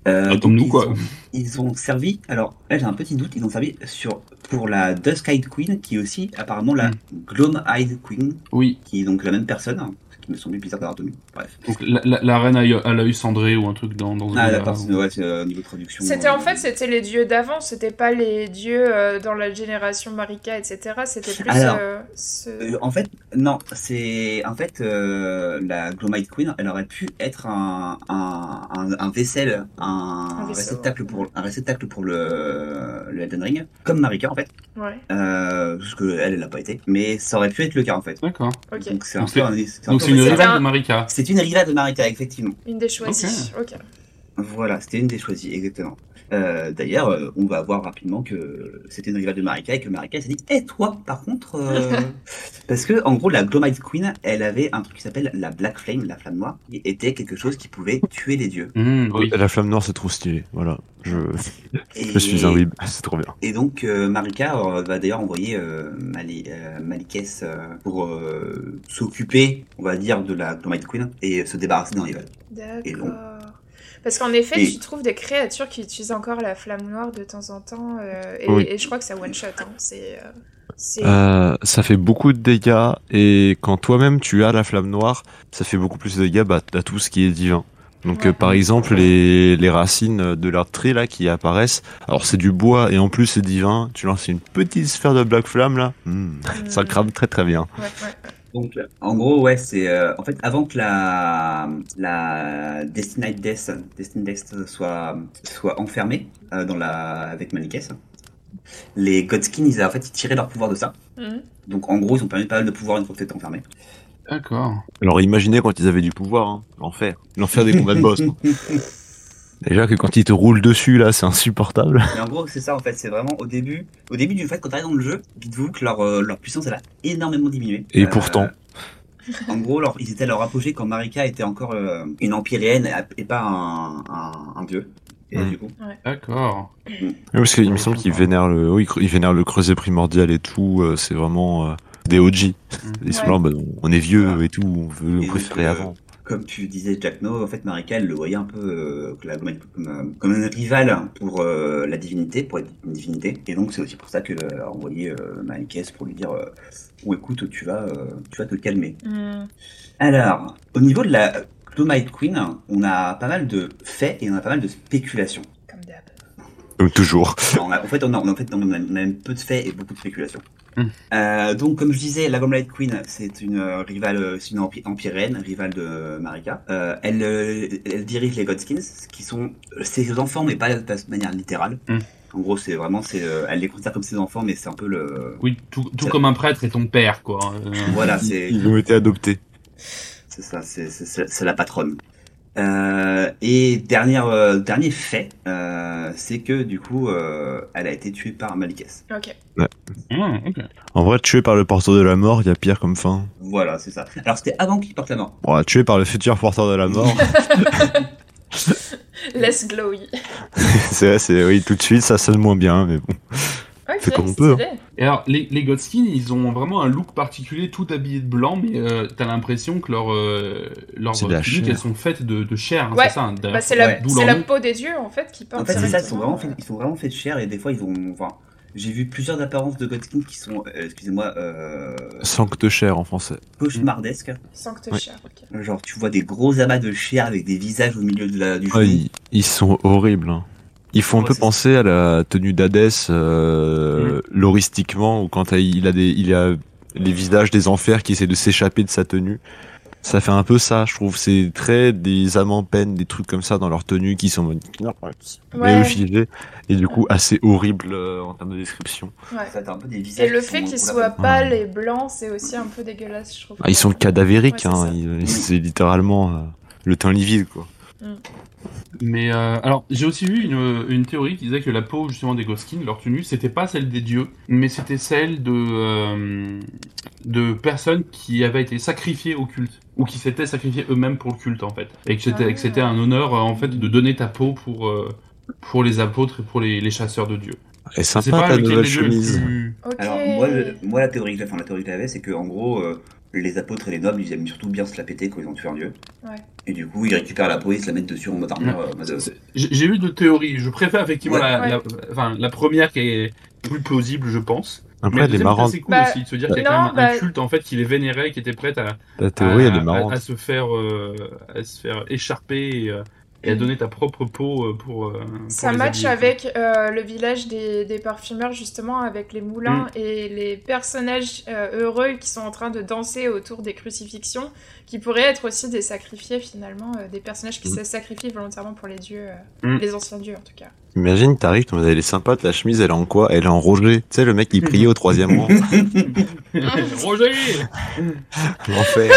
Euh, Ah, donc, nous, ils quoi. ont- Ils ont servi. Alors là, j'ai un petit doute. Ils ont servi sur pour la Dusk-Eyed Queen, qui est aussi apparemment la Mm. Gloam-Eyed Queen, Oui, qui est donc la même personne. Qui me semblait bizarre donné. Bref. donc la, la- la reine à, à l'œil cendré ou un truc dans, dans Ah goût-là. d'accord, c'est ouais, c'est, euh, niveau traduction. C'était euh, en fait, c'était les dieux d'avant, c'était pas les dieux euh, dans la génération Marika, etc. C'était plus. Alors, euh, ce- Euh, en fait, non, c'est en fait euh, la Glomite Queen, elle aurait pu être un, un, un, un vaisselle, un, réceptacle pour un réceptacle pour le, le Elden Ring, comme Marika en fait, Ouais, euh, parce que elle, elle l'a pas été, mais ça aurait pu être le cas en fait. D'accord. Donc c'est un peu, un- une rivale un- de Marika. c'est une rivale de Marika effectivement. Une des choisies. Ok. Voilà, c'était une des choisies exactement. Euh, D'ailleurs, euh, on va voir rapidement que c'était une rivale de Marika et que Marika s'est dit Eh toi, par contre. euh, Parce que, en gros, la Glomite Queen, elle avait un truc qui s'appelle la Black Flame, la flamme noire, qui était quelque chose qui pouvait tuer les dieux. Mmh, oui. La flamme noire, c'est trop stylé. Voilà. Je, Et, je suis un weeb. C'est trop bien. Et donc, euh, Marika euh, va d'ailleurs envoyer euh, Mali, euh, Malikès euh, pour euh, s'occuper, on va dire, de la Glomite Queen et se débarrasser d'un rival. Et donc- D'accord. Parce qu'en effet, Et- tu trouves des créatures qui utilisent encore la flamme noire de temps en temps, euh, et, Oui. et je crois que ça one shot. Hein. C'est. euh, Euh, ça fait beaucoup de dégâts et quand toi-même tu as la flamme noire, ça fait beaucoup plus de dégâts bah, à tout ce qui est divin. Donc Ouais. euh, par exemple les, les racines de l'arbre tree là qui apparaissent, alors c'est du bois et en plus c'est divin, tu lances une petite sphère de black flamme là, hmm, ça Hmm. crame très très bien. Ouais, ouais. Donc, en gros, ouais, c'est euh, en fait avant que la la Destined Death, soit soit enfermée euh, dans la avec Malikès, les Godskins, ils en fait ils tiraient leur pouvoir de ça. Mhm. Donc en gros, ils ont permis pas mal de pouvoir une fois que t'étais enfermé. D'accord. Alors imaginez quand ils avaient du pouvoir, hein, l'enfer, l'enfer des combats de boss. Déjà que quand ils te roulent dessus là, c'est insupportable. Mais en gros, c'est ça en fait, c'est vraiment au début, au début du fait quand t'arrives dans le jeu, dites-vous que leur euh, leur puissance elle a énormément diminué. Et Euh, pourtant. En gros, leur, ils étaient à leur apogée quand Marika était encore euh, une empyréenne et pas un, un, un dieu. Et Mm. du coup, D'accord. Oui, parce qu'il me semble qu'ils vénèrent le, oui, ils vénèrent le creuset primordial et tout. euh, c'est vraiment euh, des OG. Ils sont Ouais. là, bah, on est vieux et tout, on veut on préférait euh, avant. Comme tu disais, Jack No, en fait, Marika, elle le voyait un peu euh, Glomite comme, euh, comme un rival pour euh, la divinité, pour être une divinité. Et donc, c'est aussi pour ça qu'elle a envoyé euh, Malikès pour lui dire euh, Bon, écoute, tu vas, euh, tu vas te calmer. Mhm. Alors, au niveau de la Glomite Queen, on a pas mal de faits et on a pas mal de spéculations. Comme d'hab. Comme toujours. Alors, on a- en fait, on a, on a- en fait, on a même peu de faits et beaucoup de spéculations. Hmm. donc, comme je disais, la Gomlight Queen, c'est une rivale, c'est une empirienne, rivale de Marika. elle, elle dirige les Godskins, qui sont ses enfants, mais pas de manière littérale. Hmm. En gros, c'est vraiment, c'est, elle les considère comme ses enfants, mais c'est un peu le. Oui, tout, comme un prêtre et ton père, quoi. Voilà, c'est. Ils ont été adoptés. C'est ça, c'est la patronne. Euh, et dernière, euh, dernier fait, euh, c'est que du coup, elle a été tuée par Malikès. Ok. Ah, en vrai, tuée par le porteur de la mort, il y a pire comme fin. Voilà, c'est ça. Alors c'était avant qu'il porte la mort. Bon, tué par le futur porteur de la mort. Less glowy. c'est vrai, c'est oui, tout de suite, ça sonne moins bien, mais bon. C'est comme on peut. Hein. Et alors, les, les Godskins, ils ont vraiment un look particulier, tout habillé de blanc, mais euh, t'as l'impression que leurs euh, leurs tuniques, elles sont faites de, de chair, hein, c'est ça bah, C'est la, la, peau des dieux, en fait, qui porte. En fait, c'est ça, ils sont, vraiment faits, ils sont vraiment faits de chair, et des fois, ils ont... Enfin, j'ai vu plusieurs apparences de Godskins qui sont, euh, excusez-moi... Euh... Sancte chair en français. Cauchemardesques. Sancte chair, ok. Genre, tu vois des gros amas de chair avec des visages au milieu de la, du ah, ils, sont horribles, hein. Ils font un peu penser à la tenue d'Hadès, euh, mm. loristiquement, où quand il a des, il a les visages des enfers qui essaient de s'échapper de sa tenue. Ça fait un peu ça, je trouve. C'est très des amants peines, des trucs comme ça dans leur tenue qui sont ouais. et du coup assez horrible euh, en termes de description. Ouais. un peu des visages et le fait qu'ils soient pâles et blancs, c'est aussi un peu dégueulasse, je trouve. Ah, ils sont cadavériques, hein. c'est littéralement euh, le teint livide, quoi. Mm. Mais euh, alors, j'ai aussi vu une, une, théorie qui disait que la peau justement des Goskin, leur tenue, c'était pas celle des dieux, mais c'était celle de euh, de personnes qui avaient été sacrifiées au culte ou qui s'étaient sacrifiées eux-mêmes pour le culte en fait, et que c'était ah. un honneur en fait de donner ta peau pour euh, pour les apôtres et pour les, les chasseurs de Dieu. Et sympa ta nouvelle chemise. Alors moi, moi la théorie, enfin la théorie que j'avais, c'est que en gros les apôtres et les nobles, ils aiment surtout bien se la péter quand ils ont tué un dieu. Et du coup, ils récupèrent la peau, ils se la mettent dessus en mode armure. Euh, j'ai eu deux théories. Je préfère effectivement la, enfin, la, première qui est plus plausible, je pense. Après, elle est marrante. C'est cool bah, aussi de se dire qu'il y a quand même un bah, culte en fait qui les vénérait, qui était prêt à, la théorie, elle est à, se faire, euh, à se faire écharper. Et, euh, et à donner ta propre peau euh, pour. Euh, ça match avec euh, le village des, des, parfumeurs, justement, avec les moulins mm. et les personnages heureux qui sont en train de danser autour des crucifixions, qui pourraient être aussi des sacrifiés, finalement, des personnages qui mm. se sacrifient volontairement pour les dieux, mm. les anciens dieux en tout cas. Imagine, t'arrives, elle est sympa, la chemise, elle est en quoi? Elle est en Roger. Tu sais, le mec qui priait au troisième rang. Roger L'enfer.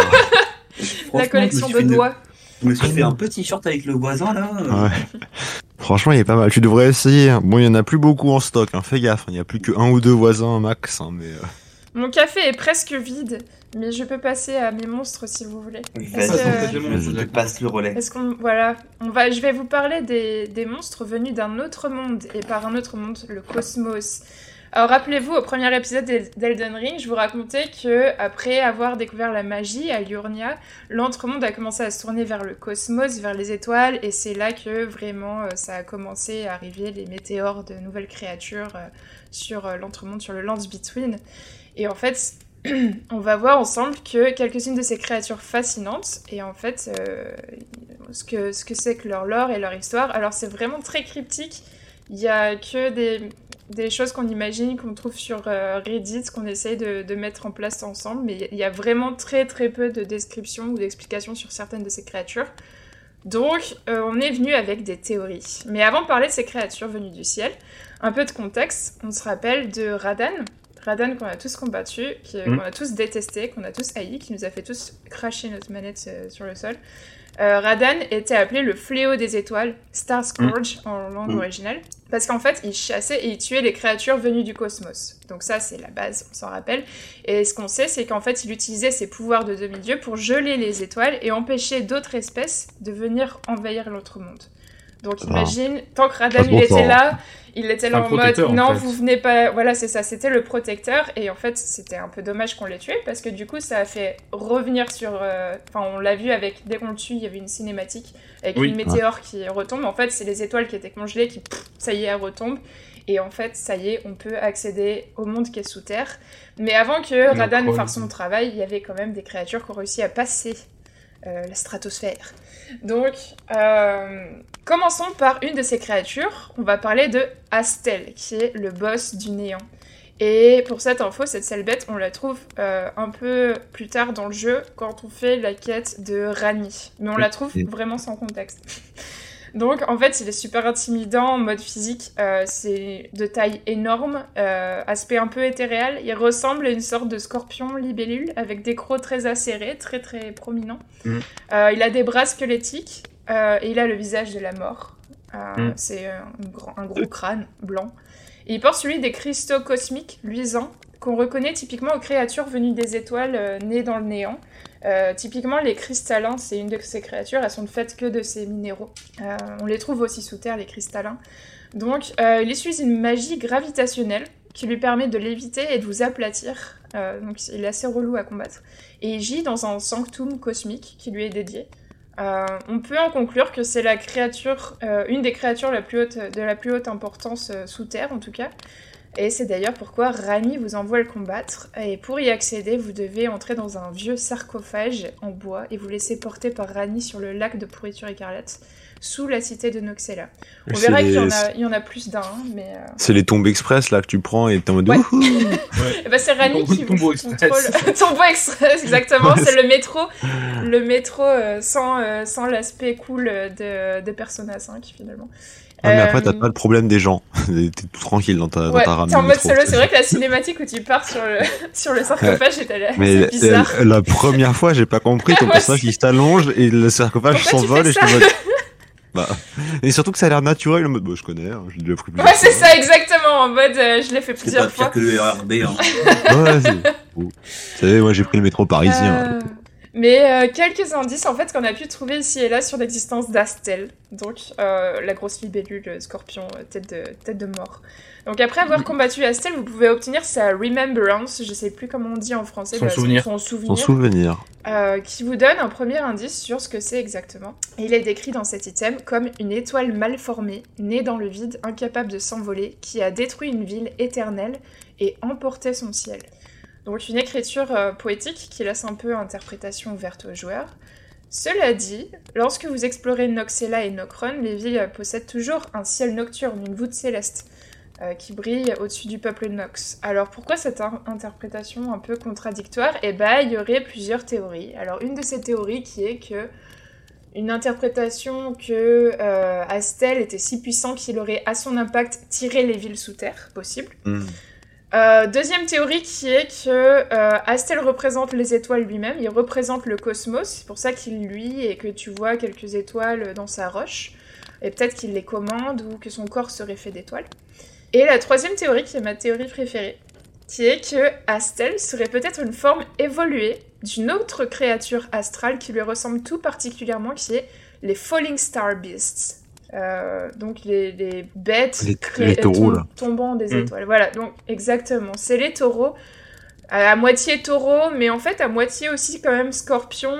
La collection de doigts. Je me suis fait un petit short avec le voisin là. Ouais. Franchement, il est pas mal. Tu devrais essayer. Bon, il y en a plus beaucoup en stock. Hein. Fais gaffe. Il n'y a plus que un ou deux voisins max. Hein, mais. Euh. Mon café est presque vide, mais je peux passer à mes monstres si vous voulez. Je te passe le relais. Est-ce qu'on voilà, on va, je vais vous parler des, des monstres venus d'un autre monde et par un autre monde, le cosmos. Alors rappelez-vous, au premier épisode d'Elden Ring, je vous racontais que après avoir découvert la magie à Liurnia, l'entremonde a commencé à se tourner vers le cosmos, vers les étoiles, et c'est là que vraiment euh, ça a commencé à arriver les météores de nouvelles créatures euh, sur euh, l'entremonde, sur le Lands Between. Et en fait, on va voir ensemble que quelques-unes de ces créatures fascinantes, et en fait, ce que ce que c'est que leur lore et leur histoire, alors c'est vraiment très cryptique. Il y a que des des choses qu'on imagine, qu'on trouve sur euh, Reddit, qu'on essaye de, mettre en place ensemble, mais il y a vraiment très très peu de descriptions ou d'explications sur certaines de ces créatures. Donc, euh, on est venu avec des théories. Mais avant de parler de ces créatures venues du ciel, un peu de contexte, on se rappelle de Radan. Radan qu'on a tous combattu, mm. qu'on a tous détesté, qu'on a tous haï, qui nous a fait tous cracher notre manette euh, sur le sol. Euh, Radan était appelé le fléau des étoiles, Star Scourge mm. en langue mm. originale, parce qu'en fait, il chassait et il tuait les créatures venues du cosmos. Donc ça, c'est la base, on s'en rappelle. Et ce qu'on sait, c'est qu'en fait, il utilisait ses pouvoirs de demi-dieu pour geler les étoiles et empêcher d'autres espèces de venir envahir l'autre monde. Donc ah. imagine, tant que Radan il était là, il était là en mode non, vous venez pas. Voilà, c'est ça, c'était le protecteur. Et en fait, c'était un peu dommage qu'on l'ait tué parce que du coup, ça a fait revenir sur. Euh, enfin, on l'a vu avec. Dès qu'on le tue, il y avait une cinématique avec une météore qui retombe. En fait, c'est les étoiles qui étaient congelées qui, ça y est, elles retombent. Et en fait, ça y est, on peut accéder au monde qui est sous terre. Mais avant que Radan fasse son travail, il y avait quand même des créatures qui ont réussi à passer euh, la stratosphère. Donc, euh, commençons par une de ces créatures. On va parler de Astel, qui est le boss du néant. Et pour cette info, cette sale bête, on la trouve un peu plus tard dans le jeu quand on fait la quête de Rani. Mais on la trouve vraiment sans contexte. Donc en fait, il est super intimidant en mode physique. Euh, c'est de taille énorme, euh, aspect un peu éthéréal. Il ressemble à une sorte de scorpion libellule avec des crocs très acérés, très très prominents. Mm. Euh, il a des bras squelettiques et il a le visage de la mort. Mm. C'est un, gros crâne blanc. Et il porte celui des cristaux cosmiques luisants qu'on reconnaît typiquement aux créatures venues des étoiles nées dans le néant. Euh, typiquement, les cristallins, c'est une de ces créatures, elles sont faites que de ces minéraux. Euh, on les trouve aussi sous terre, les cristallins. Donc, euh, il utilise une magie gravitationnelle qui lui permet de l'éviter et de vous aplatir. donc, il est assez relou à combattre. Et il gît dans un sanctum cosmique qui lui est dédié. On peut en conclure que c'est la créature, une des créatures de la plus haute importance sous terre, en tout cas. Et c'est d'ailleurs pourquoi Rani vous envoie le combattre. Et pour y accéder, vous devez entrer dans un vieux sarcophage en bois et vous laisser porter par Rani sur le lac de pourriture écarlate, sous la cité de Noxella. On verra qu'il y, en a plus d'un, mais... Euh, c'est les tombes express, là, que tu prends et t'es en mode... Ouais. et bah c'est Rani qui vous contrôle... Tombeau express, exactement. c'est le métro, le métro euh, sans, euh, sans l'aspect cool de, de Persona 5, finalement. Ah, mais après, t'as pas le problème des gens. T'es tout tranquille dans ta, ouais, dans ta rame. T'es en mode solo. C'est vrai que la cinématique où tu pars sur le, sur le sarcophage est allée Mais bizarre. La, première fois, j'ai pas compris. Ton personnage qui s'allonge et le sarcophage s'envole et je te. Bah, et surtout que ça a l'air naturel, en mode, bah, je connais, hein, je l'ai pris plusieurs Ouais, c'est ça, exactement, en mode, euh, je l'ai fait plusieurs fois. Pas pire que le RRB, hein. ouais, c'est... Vous savez, moi, j'ai pris le métro parisien. Euh... Mais euh, quelques indices en fait qu'on a pu trouver ici et là sur l'existence d'Astel, donc euh, la grosse libellule euh, scorpion tête de, tête de mort. Donc après avoir combattu Astel, vous pouvez obtenir sa remembrance, je sais plus comment on dit en français, son, souvenir. son souvenir, son souvenir. qui vous donne un premier indice sur ce que c'est exactement. Et il est décrit dans cet item comme une étoile mal formée, née dans le vide, incapable de s'envoler, qui a détruit une ville éternelle et emporté son ciel. Donc une écriture euh, poétique qui laisse un peu interprétation ouverte aux joueurs. Cela dit, lorsque vous explorez Noxella et Nocron, les villes possèdent toujours un ciel nocturne, une voûte céleste, euh, qui brille au-dessus du peuple Nox. Alors pourquoi cette interprétation un peu contradictoire? Eh bien, il y aurait plusieurs théories. Alors une de ces théories qui est que une interprétation que euh, Astel était si puissant qu'il aurait à son impact tiré les villes sous terre, possible. Hmm. Euh, deuxième théorie qui est que euh, Astel représente les étoiles lui-même, il représente le cosmos, c'est pour ça qu'il lui et que tu vois quelques étoiles dans sa roche, et peut-être qu'il les commande ou que son corps serait fait d'étoiles. Et la troisième théorie, qui est ma théorie préférée, qui est que Astel serait peut-être une forme évoluée d'une autre créature astrale qui lui ressemble tout particulièrement, qui est les Falling Star Beasts. Euh, donc les, bêtes les, taureaux, tombant des mm. étoiles. Voilà, donc exactement. C'est les taureaux. À, moitié taureau, mais en fait à moitié aussi quand même scorpion.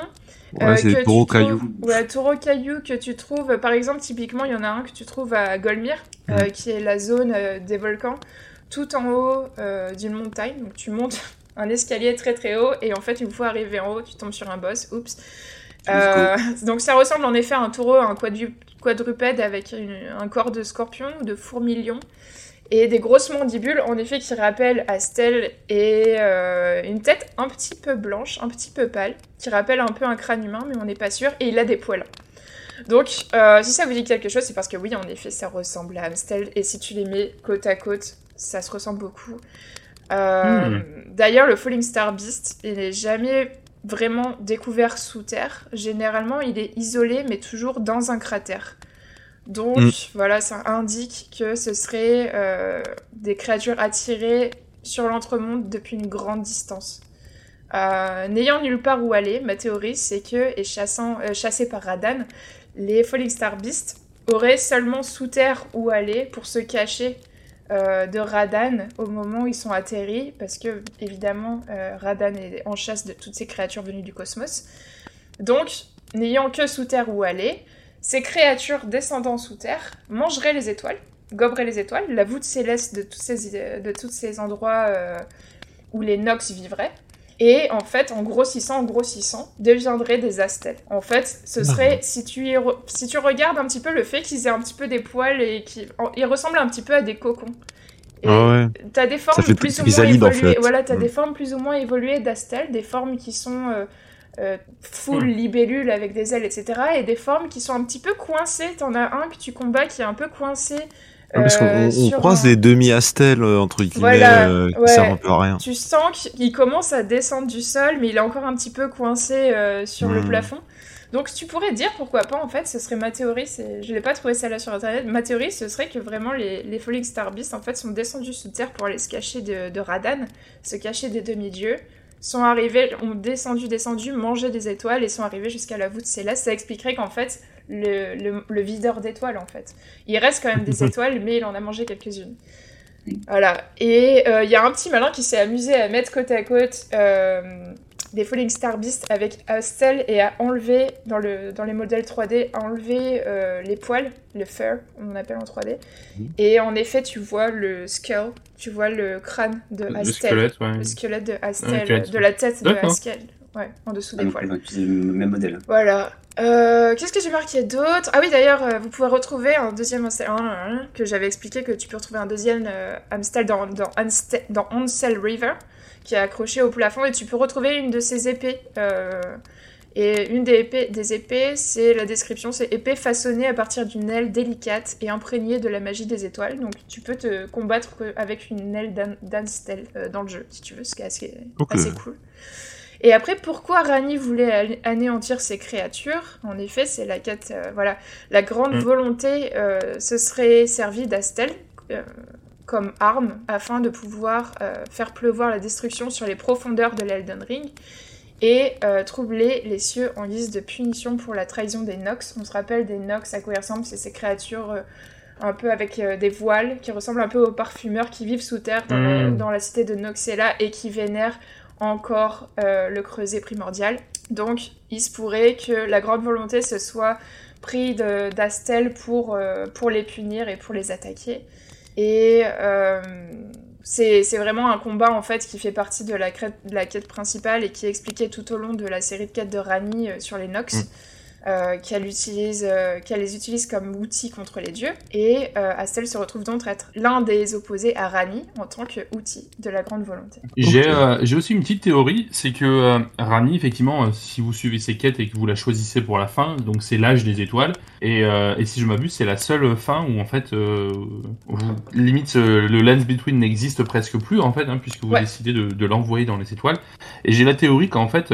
Ouais, euh, c'est les taureaux cailloux. Ouais, taureaux cailloux que tu trouves, par exemple, typiquement, il y en a un que tu trouves à Golmir, euh, mm. qui est la zone des volcans, tout en haut d'une montagne. Donc tu montes un escalier très très haut, et en fait, une fois arrivé en haut, tu tombes sur un boss. Oups. donc ça ressemble en effet à un taureau, un quadrupède quadrupède avec un corps de scorpion, de fourmilion, et des grosses mandibules, en effet, qui rappellent Astel, et euh, une tête un petit peu blanche, un petit peu pâle, qui rappelle un peu un crâne humain, mais on n'est pas sûr, et il a des poils. Donc, euh, si ça vous dit quelque chose, c'est parce que oui, en effet, ça ressemble à Astel, et si tu les mets côte à côte, ça se ressemble beaucoup. Euh, hmm. D'ailleurs, le Falling Star Beast, il n'est jamais vraiment découvert sous terre. Généralement, il est isolé, mais toujours dans un cratère. Donc, mm. voilà, ça indique que ce serait euh, des créatures attirées sur l'entremonde depuis une grande distance. Euh, n'ayant nulle part où aller, ma théorie, c'est que, et chassant, euh, chassés par Radan, les Falling Star Beasts auraient seulement sous terre où aller pour se cacher euh, de Radan au moment où ils sont atterris, parce que évidemment euh, Radan est en chasse de toutes ces créatures venues du cosmos. Donc, n'ayant que sous terre où aller, ces créatures descendant sous terre mangeraient les étoiles, goberaient les étoiles, la voûte céleste de tous ces, ces endroits euh, où les Nox vivraient. Et en fait, en grossissant, en grossissant, deviendraient des astels. En fait, ce serait, si tu, si tu regardes un petit peu le fait qu'ils aient un petit peu des poils et qu'ils ils ressemblent un petit peu à des cocons. Et ouais. T'as des formes plus ou moins évoluées. Voilà, t'as des mm. formes plus ou moins évoluées d'Astel, des formes qui sont euh, euh, full mm. libellule avec des ailes, etc. Et des formes qui sont un petit peu coincées. T'en as un que tu combats qui est un peu coincé. Ah, parce qu'on euh, croise des demi-astels entre guillemets voilà, qui servent un peu à rien. Tu sens qu'il commence à descendre du sol, mais il est encore un petit peu coincé sur le mm. plafond. Donc tu pourrais dire pourquoi pas en fait, ce serait ma théorie, je l'ai pas trouvé celle-là sur internet, ma théorie ce serait que vraiment les, les Falling Star Beasts en fait sont descendus sous terre pour aller se cacher de, de Radan, se cacher des demi-dieux, sont arrivés, ont descendu, descendu, mangé des étoiles et sont arrivés jusqu'à la voûte céleste. Ça expliquerait qu'en fait, le, le, le videur d'étoiles, en fait, il reste quand même des étoiles, mais il en a mangé quelques-unes. Voilà. Et euh, il y a un petit malin qui s'est amusé à mettre côte à côte euh, des Falling Star Beast avec Astel et à enlever, dans, le, dans les modèles 3D, à enlever euh, les poils, le fur, on appelle en 3D. Mhm. Et en effet, tu vois le skull, tu vois le crâne de Astel. Le squelette, ouais. Le squelette de Astel, de la tête de Astel. Ouais, en dessous des ah, poils. le même modèle. Voilà. Euh, Qu'est-ce que j'ai marqué d'autre? Ah oui, d'ailleurs, euh, vous pouvez retrouver un deuxième Amstel que j'avais expliqué que tu peux retrouver un deuxième euh, Amstel dans, dans, dans Ansel River qui est accroché au plafond et tu peux retrouver une de ses épées. Euh, et une des épées, des épées c'est la description, c'est épée façonnée à partir d'une aile délicate et imprégnée de la magie des étoiles. Donc tu peux te combattre avec une aile d'Anstel euh, dans le jeu, si tu veux, ce qui est assez, assez cool. Et après, pourquoi Rani voulait anéantir ces créatures? En effet, c'est la quête, euh, voilà, la grande mm. volonté se serait servie d'Astel, comme arme afin de pouvoir euh, faire pleuvoir la destruction sur les profondeurs de l'Elden Ring et euh, troubler les cieux en guise de punition pour la trahison des Nox. On se rappelle des Nox, à quoi ils ressemblent C'est ces créatures euh, un peu avec des voiles qui ressemblent un peu aux parfumeurs qui vivent sous terre dans, la, mmh. cité de Noxella et qui vénèrent encore le creuset primordial. Donc il se pourrait que la grande volonté se soit pris d'Astel pour, pour les punir et pour les attaquer. Et euh, c'est vraiment un combat en fait qui fait partie de la, quête principale et qui est expliqué tout au long de la série de quêtes de Rani euh, sur les Nox. Mm. Euh, qu'elle utilise, euh, qu'elle les utilise comme outil contre les dieux. Et euh, Astel se retrouve donc être l'un des opposés à Rani en tant qu'outil de la grande volonté. J'ai aussi une petite théorie, c'est que Rani, effectivement, si vous suivez ses quêtes et que vous la choisissez pour la fin, donc c'est l'âge des étoiles. Et, et si je m'abuse, c'est la seule fin où en fait, limite le lens between n'existe presque plus en fait, hein, puisque vous décidez de, de l'envoyer dans les étoiles. Et j'ai la théorie qu'en fait,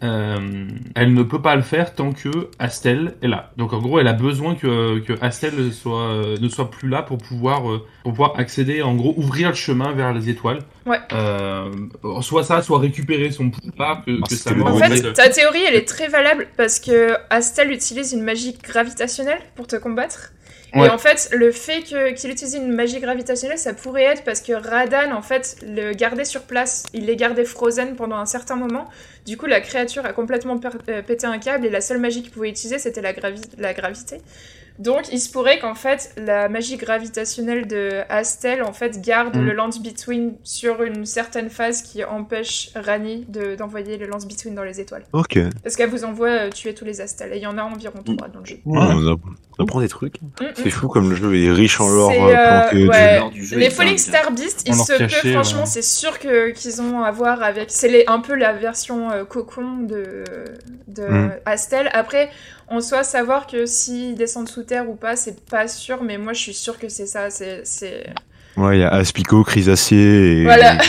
elle ne peut pas le faire tant que Astel est là. Donc en gros, elle a besoin que, que Astel soit, euh, ne soit plus là pour pouvoir, euh, pour pouvoir accéder, en gros, ouvrir le chemin vers les étoiles. Ouais. Euh, soit ça, soit récupérer son pouvoir, que, que ça En fait, ta théorie, elle est très valable parce que Astel utilise une magie gravitationnelle pour te combattre. Et en fait, le fait qu'il utilise une magie gravitationnelle, ça pourrait être parce que Radan, en fait, le gardait sur place. Il les gardait frozen pendant un certain moment. Du coup, la créature a complètement euh, pété un câble et la seule magie qu'il pouvait utiliser, c'était la, la gravité. Donc, il se pourrait qu'en fait, la magie gravitationnelle de Astel, en fait, garde mm. le lance between sur une certaine phase qui empêche Rani d'envoyer le lance between dans les étoiles. Ok. Parce qu'elle vous envoie euh, tuer tous les Astels. Et il y en a environ trois dans le jeu. on, apprend des trucs. Mm, mm. C'est fou comme le jeu est riche en lore. Euh, euh du jeu. Les Falling Star Beast, il se peut, franchement, c'est sûr qu'ils ont à voir avec. C'est un peu la version euh, cocon de, de Astel. Après, en soi, savoir que s'ils descendent sous terre ou pas, c'est pas sûr, mais moi je suis sûr que c'est ça. C'est. Ouais, il y a Aspico, Chrysacier et. Voilà.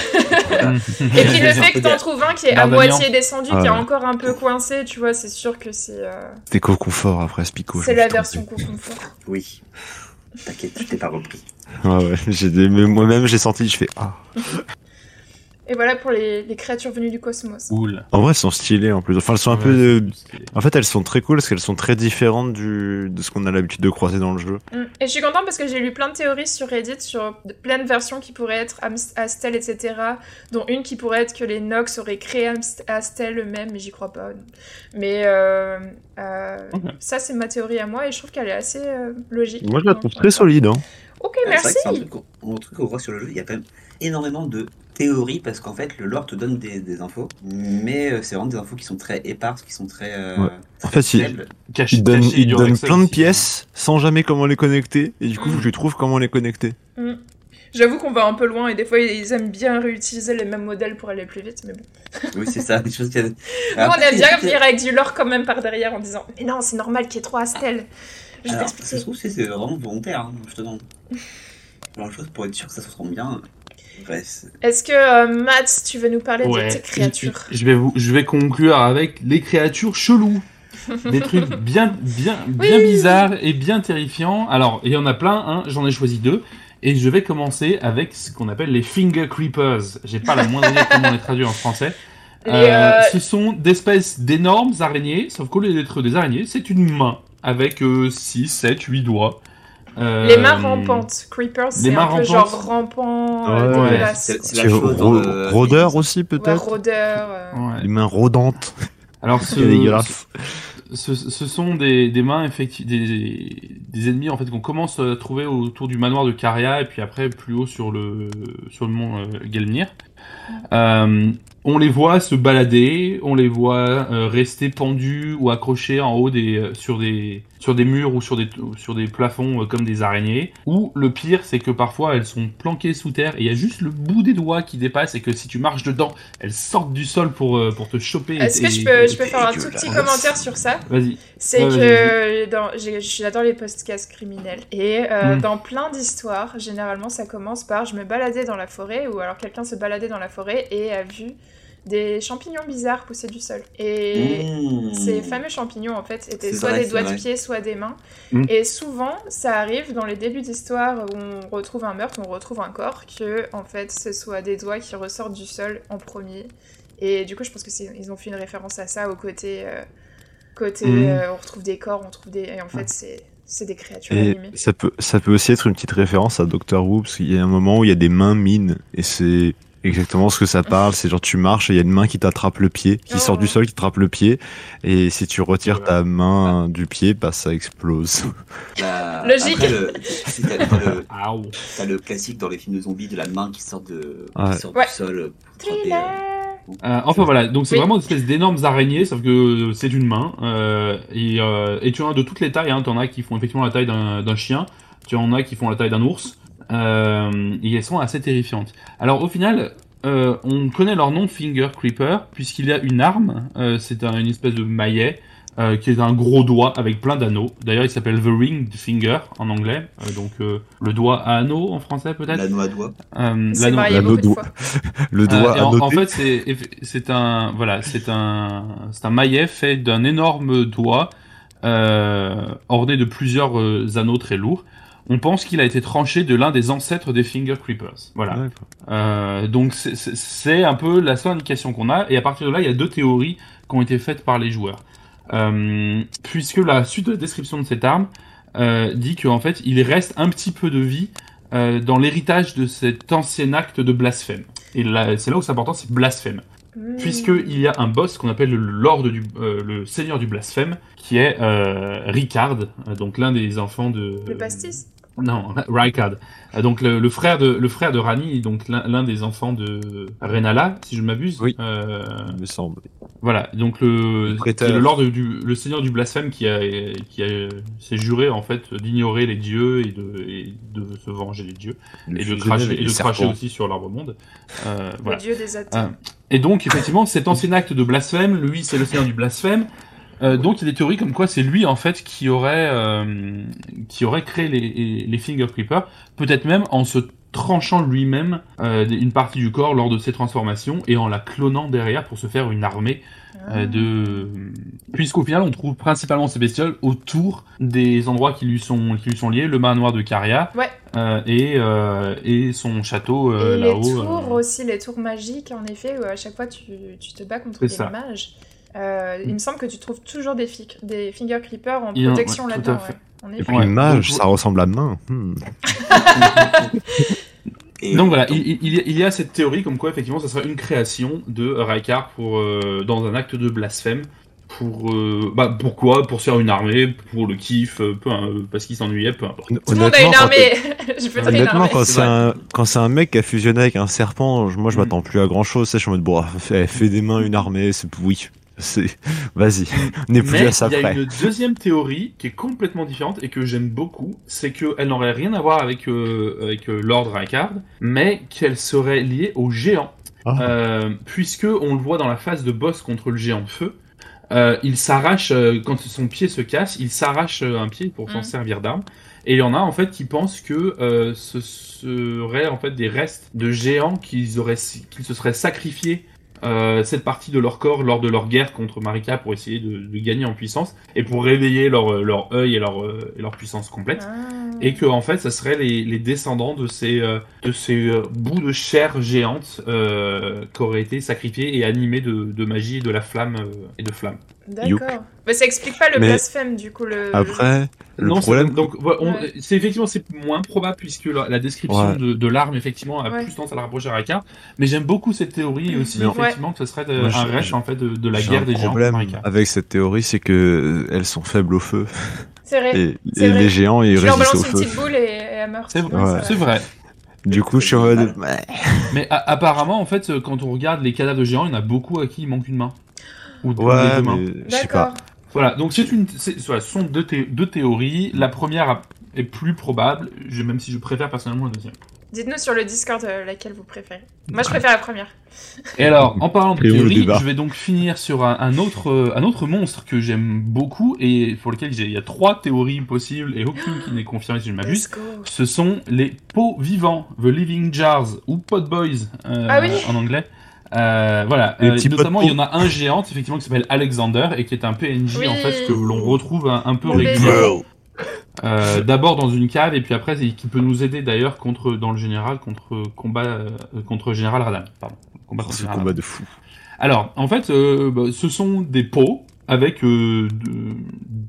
et puis le fait que t'en trouves un qui est à moitié descendu, qui est encore un peu coincé, tu vois, c'est sûr que c'est. Euh... C'est confort après Aspico. C'est la version confort. Oui. T'inquiète, je t'ai pas repris. Ah ouais, j'ai moi-même j'ai senti, je fais ah. Et voilà pour les, les, créatures venues du cosmos. Cool. En vrai, elles sont stylées en plus. Enfin, elles sont un peu. En fait, elles sont très cool parce qu'elles sont très différentes du... de ce qu'on a l'habitude de croiser dans le jeu. Mm. Et je suis contente parce que j'ai lu plein de théories sur Reddit sur plein de versions qui pourraient être Astel, etc. Dont une qui pourrait être que les Nox auraient créé Astel eux-mêmes, mais j'y crois pas. Mais euh, euh, ça, c'est ma théorie à moi et je trouve qu'elle est assez euh, logique. Moi, je la trouve très solide. Hein. Ok, merci. C'est un truc, qu'on voit sur le jeu, il y a quand même énormément de théories parce qu'en fait le lore te donne des, infos, mais euh, c'est vraiment des infos qui sont très éparses, qui sont très. Euh, en fait, il, il donne, plein de pièces sans jamais comment les connecter, et du coup, mm. je trouve comment les connecter. Mm. J'avoue qu'on va un peu loin et des fois ils aiment bien réutiliser les mêmes modèles pour aller plus vite, mais bon. Oui, c'est ça, des choses qui. Bon, on aime bien venir avec du lore quand même par derrière en disant Mais non, c'est normal qu'il y ait trois Astel. Je Alors, ça se trouve, c'est vraiment volontaire, hein, je te demande. Alors, chose pour être sûr que ça se transforme bien. Est-ce que euh, Matt, tu veux nous parler de tes créatures je vais, vous, je vais conclure avec les créatures cheloues. Des trucs bien, bien, bien bizarres et bien terrifiants. Alors, il y en a plein, hein, j'en ai choisi deux. Et je vais commencer avec ce qu'on appelle les finger creepers. J'ai pas la moindre idée comment on les traduit en français. Euh, euh, ce sont d'espèces d'énormes araignées, sauf qu'au lieu d'être des araignées, c'est une main avec 6, 7, 8 doigts. Euh, les mains rampantes. Creepers, c'est un peu genre rampant, ouais, C'est la chose Rôdeur aussi, peut-être Rôdeur. Les mains rôdantes. Alors, ce, dégueulasse ce, ce, sont des, des mains effectivement des, des, ennemis en fait qu'on commence à trouver autour du manoir de Caria et puis après plus haut sur le sur le mont euh, Gelmir. Euh, on les voit se balader, on les voit euh, rester pendus ou accrochés en haut des euh, sur des sur des murs ou sur des sur des plafonds euh, comme des araignées. Ou le pire, c'est que parfois elles sont planquées sous terre et il y a juste le bout des doigts qui dépasse et que si tu marches dedans, elles sortent du sol pour pour te choper. Est-ce que je peux je peux faire un tout petit commentaire sur ça? Vas-y. C'est que j'adore les podcasts criminels et hmm. dans plein d'histoires, généralement ça commence par je me baladais dans la forêt ou alors quelqu'un se baladait dans la forêt et a vu des champignons bizarres poussaient du sol. Et mmh. ces fameux champignons, en fait, étaient soit des doigts de pied, soit des mains. Mmh. Et souvent, ça arrive dans les débuts d'histoire où on retrouve un meurtre, on retrouve un corps, que, en fait, ce soit des doigts qui ressortent du sol en premier. Et du coup, je pense qu'ils ont fait une référence à ça, au côté... Euh, côté mmh. euh, on retrouve des corps, on trouve des... Et en fait, c'est... C'est des créatures et animées. Ça peut, ça peut aussi être une petite référence à Doctor Who, parce qu'il y a un moment où il y a des mains mines, et c'est exactement ce que ça parle. C'est genre tu marches et il y a une main qui t'attrape le pied, qui sort du oh. sol, qui t'attrape le pied. Et si tu retires ta main du pied, bah ça explose. Bah, Logique. T'as le, classique dans les films de zombies de la main qui sort, de, qui sort du sol. Euh, euh, enfin voilà, donc c'est vraiment une espèce d'énormes araignées, sauf que c'est une main. Euh, et, euh, et, tu en as de toutes les tailles, hein. tu en as qui font effectivement la taille d'un chien, tu en as qui font la taille d'un ours, euh, et elles sont assez terrifiantes. Alors au final, euh, on connaît leur nom Finger Creeper puisqu'il y a une arme, euh, c'est une espèce de maillet euh, qui est un gros doigt avec plein d'anneaux. D'ailleurs, il s'appelle The Ring Finger en anglais, euh, donc euh, le doigt à anneau en français peut-être. L'anneau à doigt. L'anneau doigt. le doigt en, en, fait, c'est c'est un voilà, c'est un c'est un maillet fait d'un énorme doigt orné de plusieurs anneaux très lourds on pense qu'il a été tranché de l'un des ancêtres des Finger Creepers. Voilà. Euh, donc c'est un peu la seule indication qu'on a. Et à partir de là, il y a deux théories qui ont été faites par les joueurs. Euh, puisque la suite de la description de cette arme euh, dit qu'en fait, il reste un petit peu de vie euh, dans l'héritage de cet ancien acte de blasphème. Et c'est là où c'est important, c'est blasphème. Mmh. Puisqu'il y a un boss qu'on appelle le Lord du, euh, le Seigneur du blasphème, qui est euh, Ricard, donc l'un des enfants de. Le pastis non, Rykard. Euh, donc le, frère de le frère de Rani, donc l'un des enfants de Renala, si je ne m'abuse. Oui. Euh, me semble. Voilà, donc le, le lord du le seigneur du blasphème qui a qui a s'est juré en fait d'ignorer les dieux et de et de se venger des dieux et de cracher et de cracher aussi sur l'arbre monde. Euh, voilà. Le dieu des athées. Euh, et donc effectivement cet ancien acte de blasphème, lui c'est le seigneur du blasphème. Euh, donc il y a des théories comme quoi c'est lui en fait qui aurait euh, qui aurait créé les, les Finger Creepers, peut-être même en se tranchant lui-même euh, une partie du corps lors de ses transformations et en la clonant derrière pour se faire une armée euh, de puisqu'au final on trouve principalement ces bestioles autour des endroits qui lui sont qui lui sont liés. Le manoir de Caria ouais. et et son château là-haut les tours aussi les tours magiques en effet où à chaque fois tu, tu te bats contre des mages euh, il me semble que tu trouves toujours des, des finger creepers en protection là-dedans. Et puis une mage, ça ressemble à main. Hmm. donc voilà, il, y a, cette théorie comme quoi effectivement ça serait une création de Raikar pour euh, dans un acte de blasphème. Pour euh, bah pourquoi? Pour se faire une armée, pour le kiff, peu, parce qu'il s'ennuyait, peu importe. Tout le monde a une armée. je peux honnêtement, quand c'est un quand c'est un mec qui a fusionné avec un serpent, moi je mm. m'attends plus à grand chose. Je suis en mode bon, fait, fait des mains une armée, c'est oui Vas-y, n'est plus Mais à ça il y a près. une deuxième théorie qui est complètement différente et que j'aime beaucoup, c'est qu'elle n'aurait rien à voir avec, euh, avec euh, Lord Raikard, mais qu'elle serait liée au géant. Ah. Euh, puisque on le voit dans la phase de boss contre le géant de feu, euh, il s'arrache euh, quand son pied se casse, il s'arrache euh, un pied pour s'en Mm. servir d'arme. Et il y en a en fait qui pensent que euh, ce serait en fait des restes de géants qu'ils auraient qu'ils se seraient sacrifiés euh, cette partie de leur corps lors de leur guerre contre Marika pour essayer de, de gagner en puissance et pour réveiller leur euh, leur œil et leur euh, et leur puissance complète Ah. et que en fait ça serait les, les descendants de ces euh, de ces bouts de chair géante euh, qui auraient été sacrifiés et animés de, de magie et de la flamme et de flamme. D'accord. Mais ça explique pas le Mais- blasphème du coup. Le... Après, le non, problème, c'est- donc voilà, on- Ouais. c'est effectivement c'est moins probable puisque la, la description Ouais. de, de l'arme effectivement a Ouais. plus tendance à la rapprocher à Raka, mais j'aime beaucoup cette théorie et aussi Mais effectivement que ce serait de- Moi, un reste en fait de, de la guerre un des géants contre problème avec cette théorie, c'est que euh, elles sont faibles au feu C'est vrai. et, C'est et vrai. les géants ils Je leur résistent au balance une feu. petite boule et, et elle meurt. C'est vrai, Ouais. c'est vrai. Du coup, je suis en mode. Mais apparemment en fait quand on regarde les cadavres de géants, il y en a beaucoup à qui il manque une main. Ou Ouais, mais je sais pas. D'accord. Voilà, donc c'est une, c'est- voilà, ce sont deux, thé- deux théories. La première est plus probable, je- même si je préfère personnellement la deuxième. Dites-nous sur le Discord euh, laquelle vous préférez. Moi, je préfère la première. Et alors, en parlant de théorie, je vais donc finir sur un, un autre, euh, un autre monstre que j'aime beaucoup et pour lequel il y a trois théories possibles et aucune qui n'est confirmée si je ne m'abuse. Ce sont les pots vivants, The Living Jars ou Pot Boys euh, Ah oui. en anglais. Euh, voilà, Euh, notamment il y en a un géant effectivement qui s'appelle Alexander et qui est un PNJ Oui. en fait que l'on retrouve un, un peu Le régulièrement. Euh, D'abord dans une cave et puis après et qui peut nous aider d'ailleurs contre dans le général contre combat euh, contre général Radan. Pardon. Combat contre Ce général combat de fou. alors, en fait, euh, bah, ce sont des pots avec euh, de-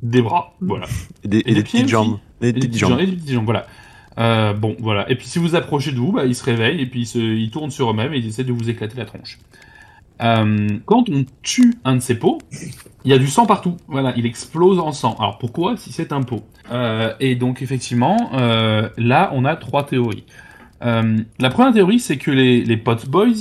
des bras, voilà. Et des, et Et des des pieds petites aussi. jambes. Et Et des des petites jambes. et des petites jambes, voilà. Euh, bon, voilà. Et puis, si vous approchez de vous, bah, ils se réveillent et puis ils, se, ils tournent sur eux-mêmes et ils essaient de vous éclater la tronche. Euh, quand on tue un de ces pots, il y a du sang partout. Voilà, il explose en sang. Alors pourquoi si c'est un pot? Euh, Et donc effectivement, euh, là on a trois théories. Euh, la première théorie, c'est que les, les pot boys,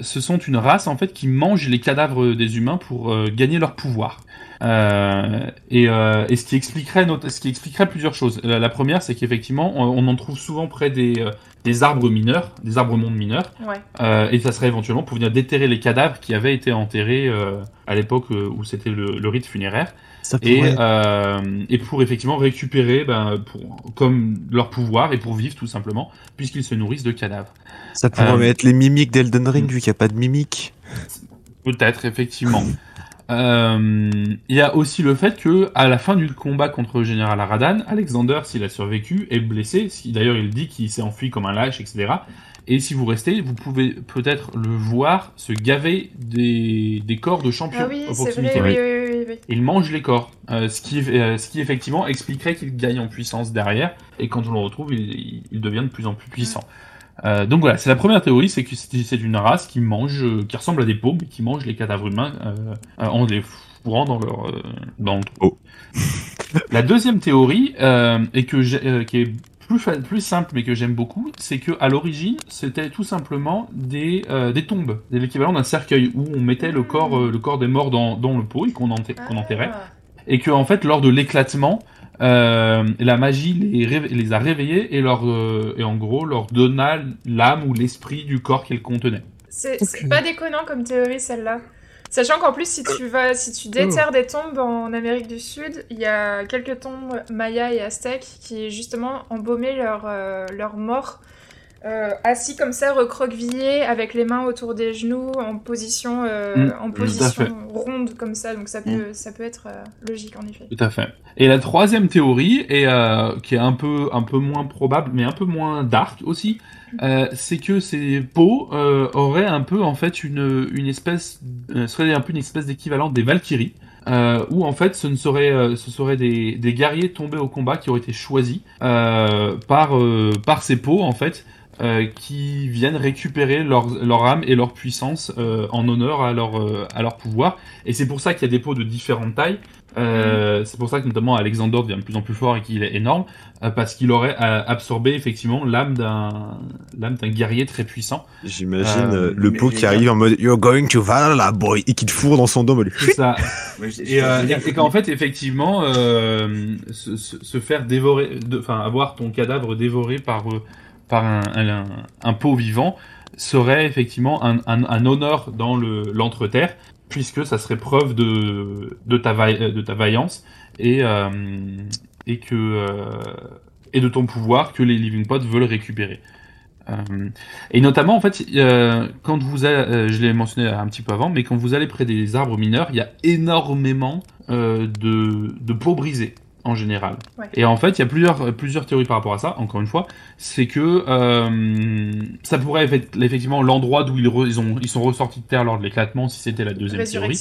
ce sont une race en fait qui mange les cadavres des humains pour gagner leur pouvoir. Euh, et, euh, et ce qui expliquerait, ce qui expliquerait plusieurs choses. La, la première, c'est qu'effectivement, on, on en trouve souvent près des, euh, des arbres mineurs, des arbres mondes mineurs, Ouais. euh, et ça serait éventuellement pour venir déterrer les cadavres qui avaient été enterrés euh, à l'époque euh, où c'était le, le rite funéraire, Ça et, euh, et pour effectivement récupérer ben, pour, comme leur pouvoir et pour vivre tout simplement, puisqu'ils se nourrissent de cadavres. Ça pourrait euh, être les mimiques d'Elden Ring vu qu'il n'y a pas de mimiques. Peut-être, effectivement. Euh, Il y a aussi le fait que à la fin du combat contre le général Aradan, Alexander, s'il a survécu, est blessé. D'ailleurs, il dit qu'il s'est enfui comme un lâche, etc. Et si vous restez, vous pouvez peut-être le voir se gaver des, des corps de champions Ah oui, c'est vrai. Oui, oui, oui, oui. Il mange les corps, euh, ce, qui, euh, ce qui effectivement expliquerait qu'il gagne en puissance derrière, et quand on le retrouve, il, il- il devient de plus en plus puissant. Euh, donc voilà, c'est la première théorie, c'est que c'est une race qui mange, euh, qui ressemble à des pots, mais qui mange les cadavres humains euh, euh, en les fourrant dans leur euh, dans le trou. Oh. La deuxième théorie, euh, et que j'ai- euh, qui est plus, fa- plus simple mais que j'aime beaucoup, c'est que à l'origine c'était tout simplement des, euh, des tombes, des l'équivalent d'un cercueil où on mettait le corps, euh, le corps des morts dans, dans le pot et qu'on enter- qu'on enterrait Ah. et que en fait lors de l'éclatement euh, la magie les, a réveillés et leur euh, et en gros leur donna l'âme ou l'esprit du corps qu'elle contenait. C'est pas déconnant comme théorie celle-là. Sachant qu'en plus, si tu vas, si tu déterres des tombes en Amérique du Sud, il y a quelques tombes mayas et aztèques qui justement embaumaient leurs euh, leurs morts euh, assis comme ça, recroquevillés, avec les mains autour des genoux, en position, euh, Mm, en position ronde comme ça. Donc ça peut, ça peut être euh, logique en effet. Tout à fait. Et la troisième théorie, euh, qui est un peu un peu moins probable, mais un peu moins dark aussi, euh, c'est que ces peaux auraient un peu en fait une une espèce serait un peu une espèce d'équivalent des Valkyries. Euh, où en fait ce ne serait euh, ce seraient des, des guerriers tombés au combat qui auraient été choisis euh, par par ces peaux en fait qui viennent récupérer leur, leur âme et leur puissance euh, en honneur à leur, euh, à leur pouvoir. Et c'est pour ça qu'il y a des pots de différentes tailles, Euh, c'est pour ça que notamment Alexander devient de plus en plus fort et qu'il est énorme, euh, parce qu'il aurait euh, absorbé effectivement l'âme d'un l'âme d'un guerrier très puissant. J'imagine euh, le pot qui arrive en mode You're going to Valhalla, boy, et qui te fourre dans son dos. C'est ça. et, et qu'en fait, effectivement, se, se, faire dévorer, enfin avoir ton cadavre dévoré par par un, un, un pot vivant serait effectivement un, un, honneur dans l'entre-terre puisque ça serait preuve de, de, ta, de ta vaillance et, euh, et, que, euh, et de ton pouvoir que les Living Pots veulent récupérer. Euh, et notamment, en fait, quand vous allez, je l'ai mentionné un petit peu avant, mais quand vous allez près des arbres mineurs, il y a énormément de, de peaux brisées en général. Et en fait, il y a plusieurs, plusieurs théories par rapport à ça, encore une fois. C'est que euh, ça pourrait être effectivement l'endroit d'où ils, ils, ont, ils sont ressortis de terre lors de l'éclatement, si c'était la deuxième théorie.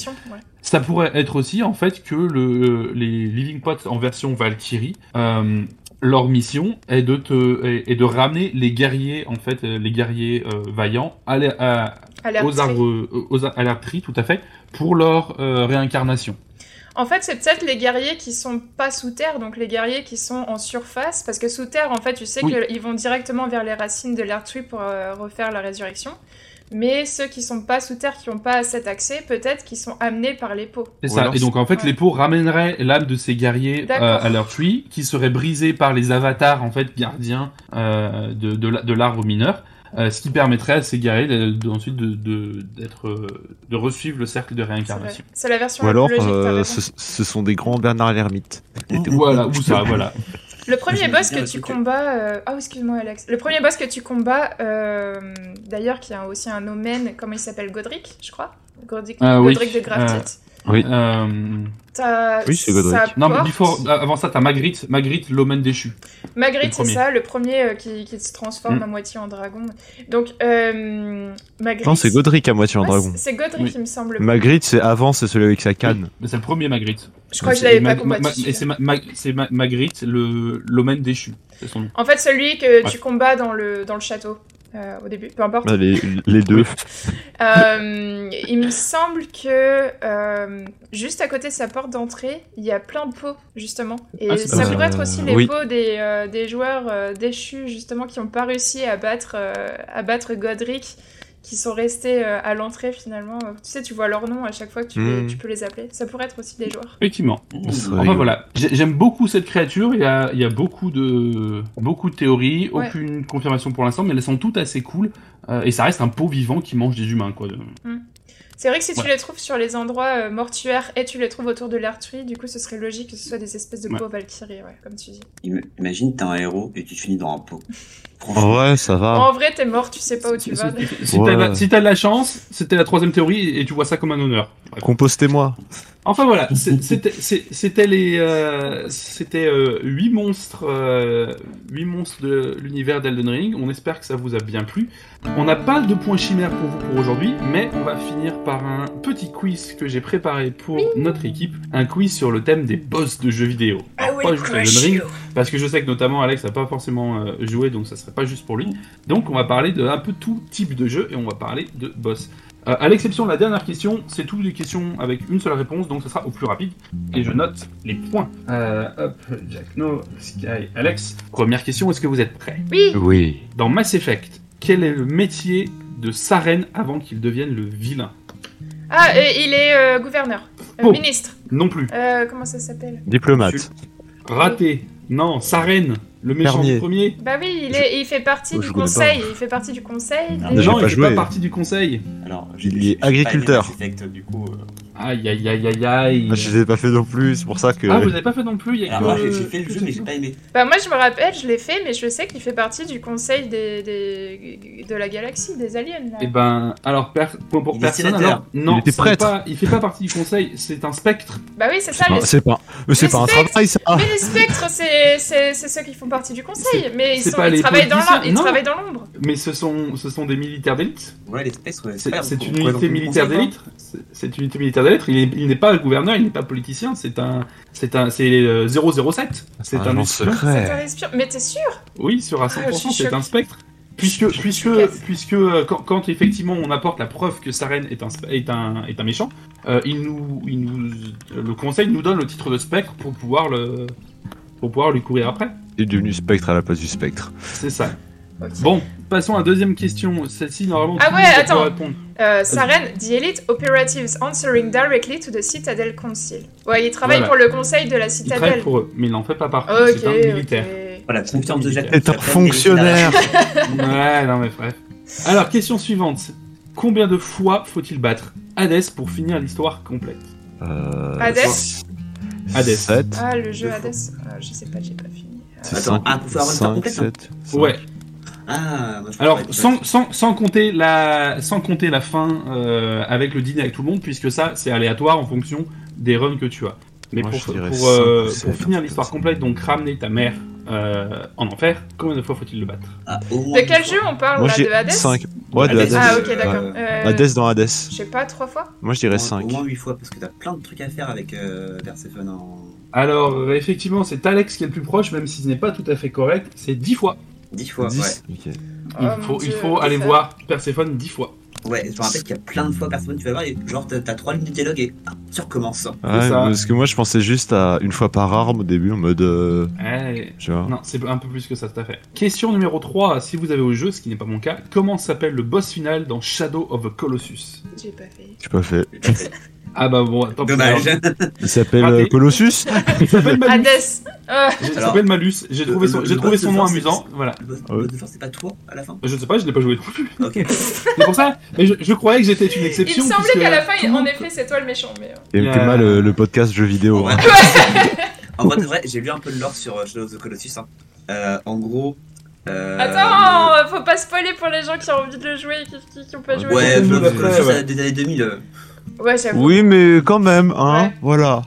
Ça pourrait être aussi, en fait, que le, les Living Pots en version Valkyrie, euh, leur mission est de, te, est, de ramener les guerriers, en fait, les guerriers euh, vaillants à, à, aux arbres, aux, à tout à fait, pour leur réincarnation. En fait, c'est peut-être les guerriers qui sont pas sous terre, donc les guerriers qui sont en surface, parce que sous terre, en fait, tu sais qu'ils vont directement vers les racines de l'Earth pour euh, refaire la résurrection. Mais ceux qui sont pas sous terre, qui n'ont pas cet accès, peut-être qu'ils sont amenés par les. C'est ça. Et donc en fait, les pots ramèneraient l'âme de ces guerriers euh, à leur qui serait brisée par les avatars en fait gardiens euh, de, de l'arbre mineur. Euh, ce qui permettrait à ces guerriers ensuite de, de, d'être, euh, de resuivre le cercle de réincarnation. C'est, la version Ou alors, euh, ce, sont des grands Bernard l'ermite. voilà, ou ça, voilà. Le premier boss que tu combats, ah excuse-moi Alex, le premier boss que tu combats, d'ailleurs qui a aussi un omen, comment il s'appelle, Godric, je crois, Godric, ah Godric de Graftit. Oui. Oui, c'est Godric. Non, mais avant ça, t'as Magritte, Magritte, l'Omen déchu. Magritte, c'est ça, le premier euh, qui, qui, se transforme mm. à moitié en dragon. Donc, euh, Magritte. Non, c'est Godric à moitié en dragon. C'est Godric, il me semble. Magritte, c'est avant, c'est celui avec sa canne. Mais c'est le premier Magritte. Je crois que je l'avais pas combattu. et c'est Magritte, l'Omen déchu. Son nom. En fait, celui que tu combats dans le, dans le château. Euh, au début, peu importe. Les, les deux. euh, il me semble que euh, juste à côté de sa porte d'entrée, il y a plein de pots, justement. Et ah, ça pourrait être aussi les pots des, euh, des joueurs euh, déchus, justement, qui n'ont pas réussi à battre, à battre Godric qui sont restés euh, à l'entrée finalement. Tu sais, tu vois leur nom à chaque fois que tu, hmm. tu peux les appeler. Ça pourrait être aussi des joueurs. Effectivement. Enfin voilà, j'aime beaucoup cette créature. Il y a, il y a beaucoup de beaucoup de théories, aucune confirmation pour l'instant, mais elles sont toutes assez cool. Euh, et ça reste un pot vivant qui mange des humains, quoi. Hmm. C'est vrai que si tu les trouves sur les endroits euh, mortuaires et tu les trouves autour de l'artillerie, du coup, ce serait logique que ce soit des espèces de pots Valkyrie, ouais, comme tu dis. Imagine, t'es un héros et tu finis dans un pot. ouais, ça va. En vrai, t'es mort, tu sais pas où tu vas. Si t'as de la chance, c'était la troisième théorie et tu vois ça comme un honneur. Compostez-moi. Enfin voilà, c'était les, euh, c'était euh, huit monstres, euh, huit monstres de l'univers d'Elden Ring. On espère que ça vous a bien plu. On n'a pas de points chimères pour vous pour aujourd'hui, mais on va finir par un petit quiz que j'ai préparé pour notre équipe, un quiz sur le thème des boss de jeux vidéo. Ah pas juste Elden Ring, parce que je sais que notamment Alex n'a pas forcément joué, donc ça serait pas juste pour lui. Donc on va parler de un peu tout type de jeu et on va parler de boss. Euh, à l'exception de la dernière question, c'est toutes les questions avec une seule réponse, donc ce sera au plus rapide. Et je note les points. Euh, hop, Jack, No, Sky, Alex. Première question, est-ce que vous êtes prêts? Oui. Oui. Dans Mass Effect, quel est le métier de Saren avant qu'il devienne le vilain? Ah, euh, il est gouverneur, oh. ministre. Non plus. comment ça s'appelle? Diplomate. Raté. Non, Saren. Le méchant du premier Bah oui, il, est, il fait partie du conseil. Il fait partie du conseil. Non, il fait pas partie du conseil. Alors, il est agriculteur. du coup, euh, Aïe aïe aïe aïe aïe. Ah, je les ai pas fait non plus, c'est pour ça que. Ah, vous avez pas fait non plus, il y a Alors, moi j'ai fait le jeu, mais j'ai pas aimé. Bah, moi je me rappelle, je l'ai fait, mais je sais qu'il fait partie du conseil des, des... de la galaxie, des aliens. Là. Et eh ben, alors, pour, pour personne, alors, non, il était prêtre. Pas, il fait pas partie du conseil, c'est un spectre. Bah oui, c'est ça. C'est pas, c'est pas un travail, ça. Mais les spectres, c'est ceux qui font partie du conseil, mais ils, sont, ils travaillent dans l'ombre. Mais ce sont, ce sont des militaires d'élite. Ouais, les spectres, c'est une unité militaire d'élite. C'est une unité militaire Il n'est pas gouverneur, il n'est pas politicien, c'est un, c'est un, c'est 007. C'est un, un secret. Mais t'es sûr? Oui, sur à 100%, ah, c'est un spectre. puisque, puisque, puisque euh, quand, quand, effectivement on apporte la preuve que Saren est un, est un, est un méchant, euh, il nous, il nous, le conseil nous donne le titre de spectre pour pouvoir, le, pour pouvoir lui courir après. Il est devenu spectre à la place du spectre. C'est ça. Bon, passons à la deuxième question. Celle-ci, normalement, ah ouais, attends. Répondre. Euh, Saren, the elite operatives answering directly to the Citadel Council. Ouais, il travaille pour le conseil de la Citadelle. Il travaille pour eux, mais il n'en fait pas partie. c'est un militaire. Voilà, confiance de Jacques. C'est un fonctionnaire. ouais, non mais bref. Alors, question suivante. Combien de fois faut-il battre Hades pour finir l'histoire complète euh... Hades Hades. 7. Ah, le jeu Hades euh, Je sais pas, j'ai pas fini. Attends, ah, pour faire une histoire complète 7, hein. Ouais. Ah, moi, je Alors, sans, sans, sans, compter la, sans compter la fin euh, avec le dîner avec tout le monde, puisque ça, c'est aléatoire en fonction des runs que tu as. Mais moi, pour, pour, euh, pour, finir l'histoire complète, donc ramener ta mère euh, en enfer, combien de fois faut-il le battre? Ah, De quel jeu on parle Moi, là, De Hades? 5. Ouais, de Hades. Ah, ok, d'accord. Euh... Hades dans Hades. Je sais pas, 3 fois? Moi, je dirais Au 5. moins 8 fois, parce que t'as plein de trucs à faire avec euh, Persephone en. Alors, effectivement, c'est Alex qui est le plus proche, même si ce n'est pas tout à fait correct. C'est 10 fois. 10 fois, 10 ouais. Il Oh, faut, il faut aller ça. voir Perséphone 10 fois. Ouais, je me rappelle qu'il y a plein de fois Persephone, tu vas voir, et genre t'as t'as 3 lignes de dialogue et ah, tu recommences. Ouais, ça. parce que moi, je pensais juste à une fois par arme au début, en mode. euh, Eh, Tu vois. Non, c'est un peu plus que ça, tout à fait. Question numéro 3, si vous avez au jeu, ce qui n'est pas mon cas, comment s'appelle le boss final dans Shadow of the Colossus? J'ai pas fait. J'ai pas fait. Ah bah bon, tant pis. Dommage. Il s'appelle euh, Colossus Il s'appelle Malus. Hades Il s'appelle Malus. J'ai trouvé son, le- j'ai le trouvé son nom amusant. Voilà. Le c'est pas toi à la fin Je ne sais pas, je l'ai pas joué non plus. Ok. C'est pour ça. Mais je, je croyais que j'étais une Il exception. me semblait qu'à la fin, en monde- effet, c'est toi le méchant, mais... euh, Et Il y a- Théma, le, le podcast jeux vidéo. En hein. vrai, en vrai, j'ai lu un peu de lore sur euh, Shadow of the Colossus. Hein. Euh, en gros. Euh, Attends, faut pas spoiler pour les gens qui ont envie de le jouer et qui, qui, qui ont pas joué. Ouais, Shadow of the Colossus euh, des années 2000. Euh, Ouais, j'avoue. Oui, mais quand même, hein, Ouais. voilà.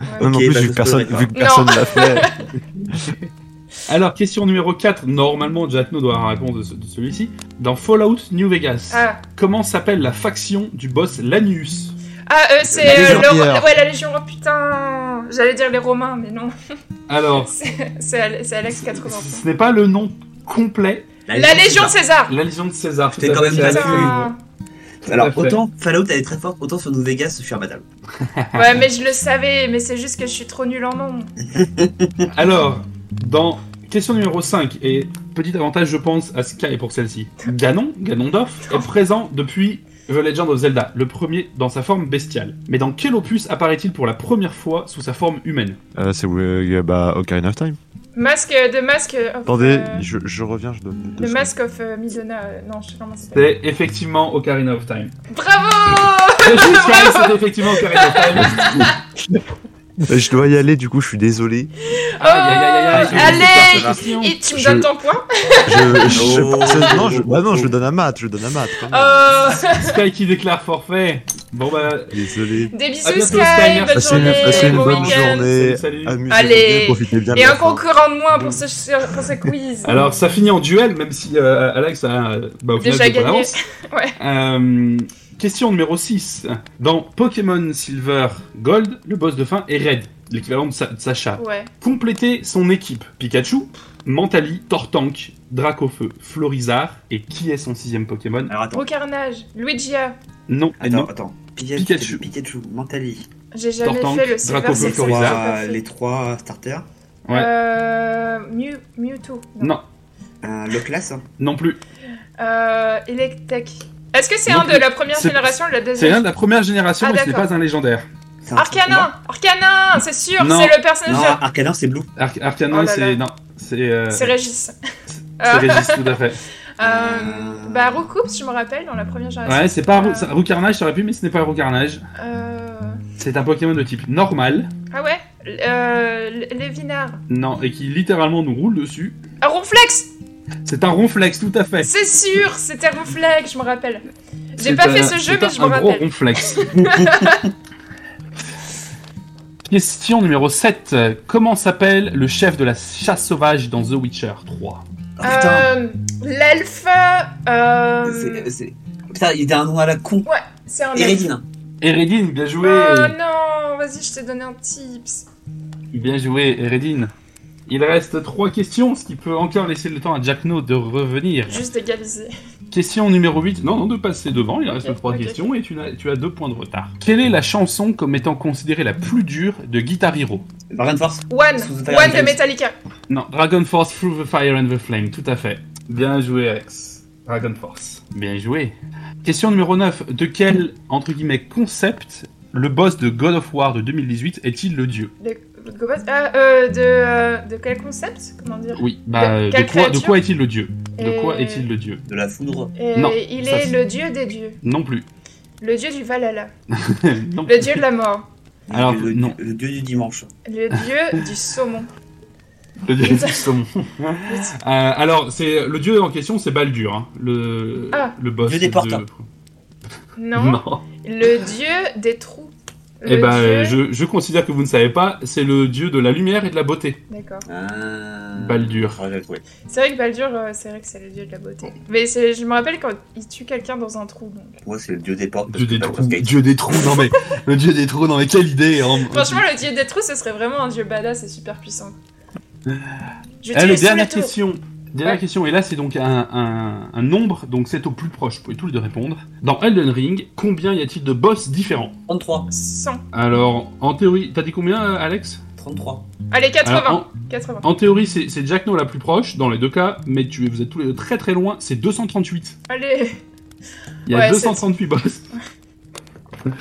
Ouais. Non, non Ok, plus, bah, vu que personne, vu que personne l'a fait. Alors, question numéro 4. Normalement, Jatno doit avoir la réponse de, ce- de celui-ci. Dans Fallout New Vegas, Ah, comment s'appelle la faction du boss Lanius ah euh, c'est La euh, Légion le... Ouais, la Légion, oh putain J'allais dire les Romains, mais non. Alors, C'est c'est Ale- c'est Alex 80. ce n'est pas le nom complet. La Légion César La Légion de César. J'étais quand même Alors, autant Fallout elle est très forte, autant sur New Vegas, je suis imbattable. Ouais, mais je le savais, mais c'est juste que je suis trop nulle en nom. Alors, dans question numéro 5, et petit avantage, je pense, à Sky pour celle-ci. Ganon, Ganondorf, est présent depuis The Legend of Zelda, le premier dans sa forme bestiale. Mais dans quel opus apparaît-il pour la première fois sous sa forme humaine? Euh, c'est euh, bah, Ocarina of Time. Masque de Masque of... Attendez, euh, je, je reviens, je donne. Le. Mask of euh, euh, non, je sais pas comment. C'est effectivement Ocarina of Time. Bravo C'est juste, Sky, c'est effectivement Ocarina of Time. Euh, Je dois y aller, du coup, je suis désolé. Oh, Allez Et tu me donnes ton point Je, je, Oh. je- non, je, bah non, je le donne à Matt, je le donne à Matt. Oh Sky qui déclare forfait. Bon bah, Désolé. Des À bisous bientôt, Sky, Sky, merci. bonne Passez une, journée, passez une bon bonne week-end. journée. Salut, salut. Amusez-vous Allez. bien, profitez bien Et un concurrent de moins pour ce, pour ce quiz. alors ça finit en duel, même si euh, Alex a bah, au final, Déjà gagné. Ouais. Euh, question numéro 6. Dans Pokémon Silver Gold, le boss de fin est Red, l'équivalent de, Sa- de Sacha. Ouais. Complétez son équipe Pikachu, Mentali, Tortank, Dracofeu, Florizard, et qui est son sixième Pokémon? Alors attends, Gros carnage. Luigia. Non, et attends, non. attends. Pikachu, Pikachu. Pikachu, Mentali. J'ai jamais Tortank, fait le Silver Dracofeu, Silver, Florizard. j'ai pas Trois- fait. les trois starters. Ouais. Euh, Mew, Mewtwo. Non, Euh, le classe. hein. non plus. Euh, Electek. Est-ce que c'est un de la première C'est- génération ou de la C'est deuxième l'un de la première génération, Ah, mais ce n'est pas un légendaire. C'est un. Arcanin Arcanin, c'est sûr, Non. c'est le personnage. Non, de- Arcanin c'est Blue. Ar Arcanon, Oh c'est. Non, c'est. euh, C'est Régis. c'est Régis, tout à fait. euh, bah, Roucoups, je me rappelle, dans la première génération. Ouais, c'est pas Rou- Euh, Roucarnage, ça aurait pu, mais ce n'est pas Roucarnage. euh, C'est un Pokémon de type normal, Ah ouais? Euh, Lévinard. non, et qui littéralement nous roule dessus. Ah, Ronflex C'est un ronflex, tout à fait. C'est sûr, c'était Ronflex, je me rappelle. J'ai pas un- fait ce jeu, mais un- je me un gros rappelle. ronflex. Question numéro 7. Comment s'appelle le chef de la chasse sauvage dans The Witcher 3 Oh, putain. Euh, L'elfe. Euh... Putain, il a un nom à la con. Ouais, c'est un elfe. Eredine. Eredine, bien joué Oh non, vas-y, je t'ai donné un tips. Bien joué, Eredine. Il reste trois questions, ce qui peut encore laisser le temps à Jackno de revenir. Juste égaliser. Question numéro 8. Non, non, de passer devant. Il reste trois questions et tu as, tu as deux points de retard. Quelle est la chanson comme étant considérée la plus dure de Guitar Hero? Dragon Force One. One de. Metallica. Non, Dragon Force Through the Fire and the Flame, tout à fait. Bien joué, Alex. Dragon Force. Bien joué. Question numéro 9. De quel, entre guillemets, concept le boss de God of War de 2018 est-il le dieu? De, de, ah, euh, de, euh, de quel concept Comment dire? Oui, bah, De quoi, de quoi est-il le dieu? De quoi est-il le dieu? De la foudre Et Non, Il ça, est le dieu des dieux. Non plus. Le dieu du Valhalla. non Le dieu de la mort. Alors, le, non. le dieu du dimanche. Le dieu du saumon. Le dieu du saumon. Euh, alors, c'est le dieu en question, c'est Baldur, hein, le, Ah. le boss. Dieu des de- portes. Non. Le dieu des trous. Le Eh ben, dieu- je, je considère que vous ne savez pas, c'est le dieu de la lumière et de la beauté. D'accord. Ah. Baldur. Ah. C'est vrai que Baldur, euh, c'est vrai que c'est le dieu de la beauté. Mais je me rappelle quand il tue quelqu'un dans un trou. Donc. Moi, c'est le dieu des portes. Dieu des trous. Dieu des trous, non mais. le dieu des trous, non mais quelle idée hein. Franchement, le dieu des trous, ce serait vraiment un dieu badass et super puissant. Je sous dernière question. Dernière Ouais. question, et là c'est donc un, un- un nombre, donc c'est au plus proche, vous pouvez tous les deux répondre. Dans Elden Ring, combien y a-t-il de boss différents? 33. 100. Alors, en théorie, t'as dit combien euh, Alex? 33. Allez, 80. Alors, 80. en, en théorie, c'est c'est Jackno la plus proche, dans les deux cas, mais tu, vous êtes tous les deux très très loin, c'est 238. Allez. Il y a Ouais, 238 boss.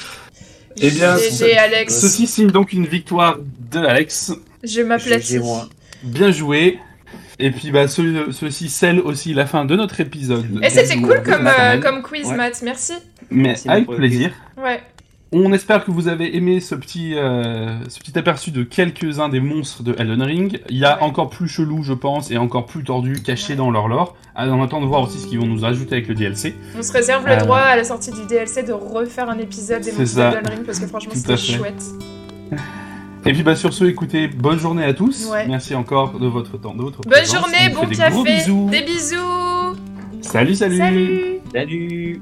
Eh bien, GG, Alex. Ceci signe donc une victoire de Alex. Je m'aplatis. Bien joué. Et puis bah ce- ceci scelle aussi la fin de notre épisode. Et c'était cool de comme, euh, comme quiz, Ouais. Matt. Merci. Mais Merci avec plaisir. Ouais. On espère que vous avez aimé ce petit, euh, ce petit aperçu de quelques-uns des monstres de Elden Ring. Il y a Ouais. encore plus chelou, je pense, et encore plus tordu, cachés dans leur lore. Ah, On attend de voir aussi ce qu'ils vont nous ajouter avec le DLC. On se réserve le Euh, droit à la sortie du DLC de refaire un épisode des C'est monstres ça. d'Elden Ring parce que franchement c'était chouette. Et puis bah sur ce, écoutez, bonne journée à tous. Ouais. Merci encore de votre temps, de votre Bonne présence. journée, bon des gros café, bisous. des bisous. Salut, salut. Salut. Salut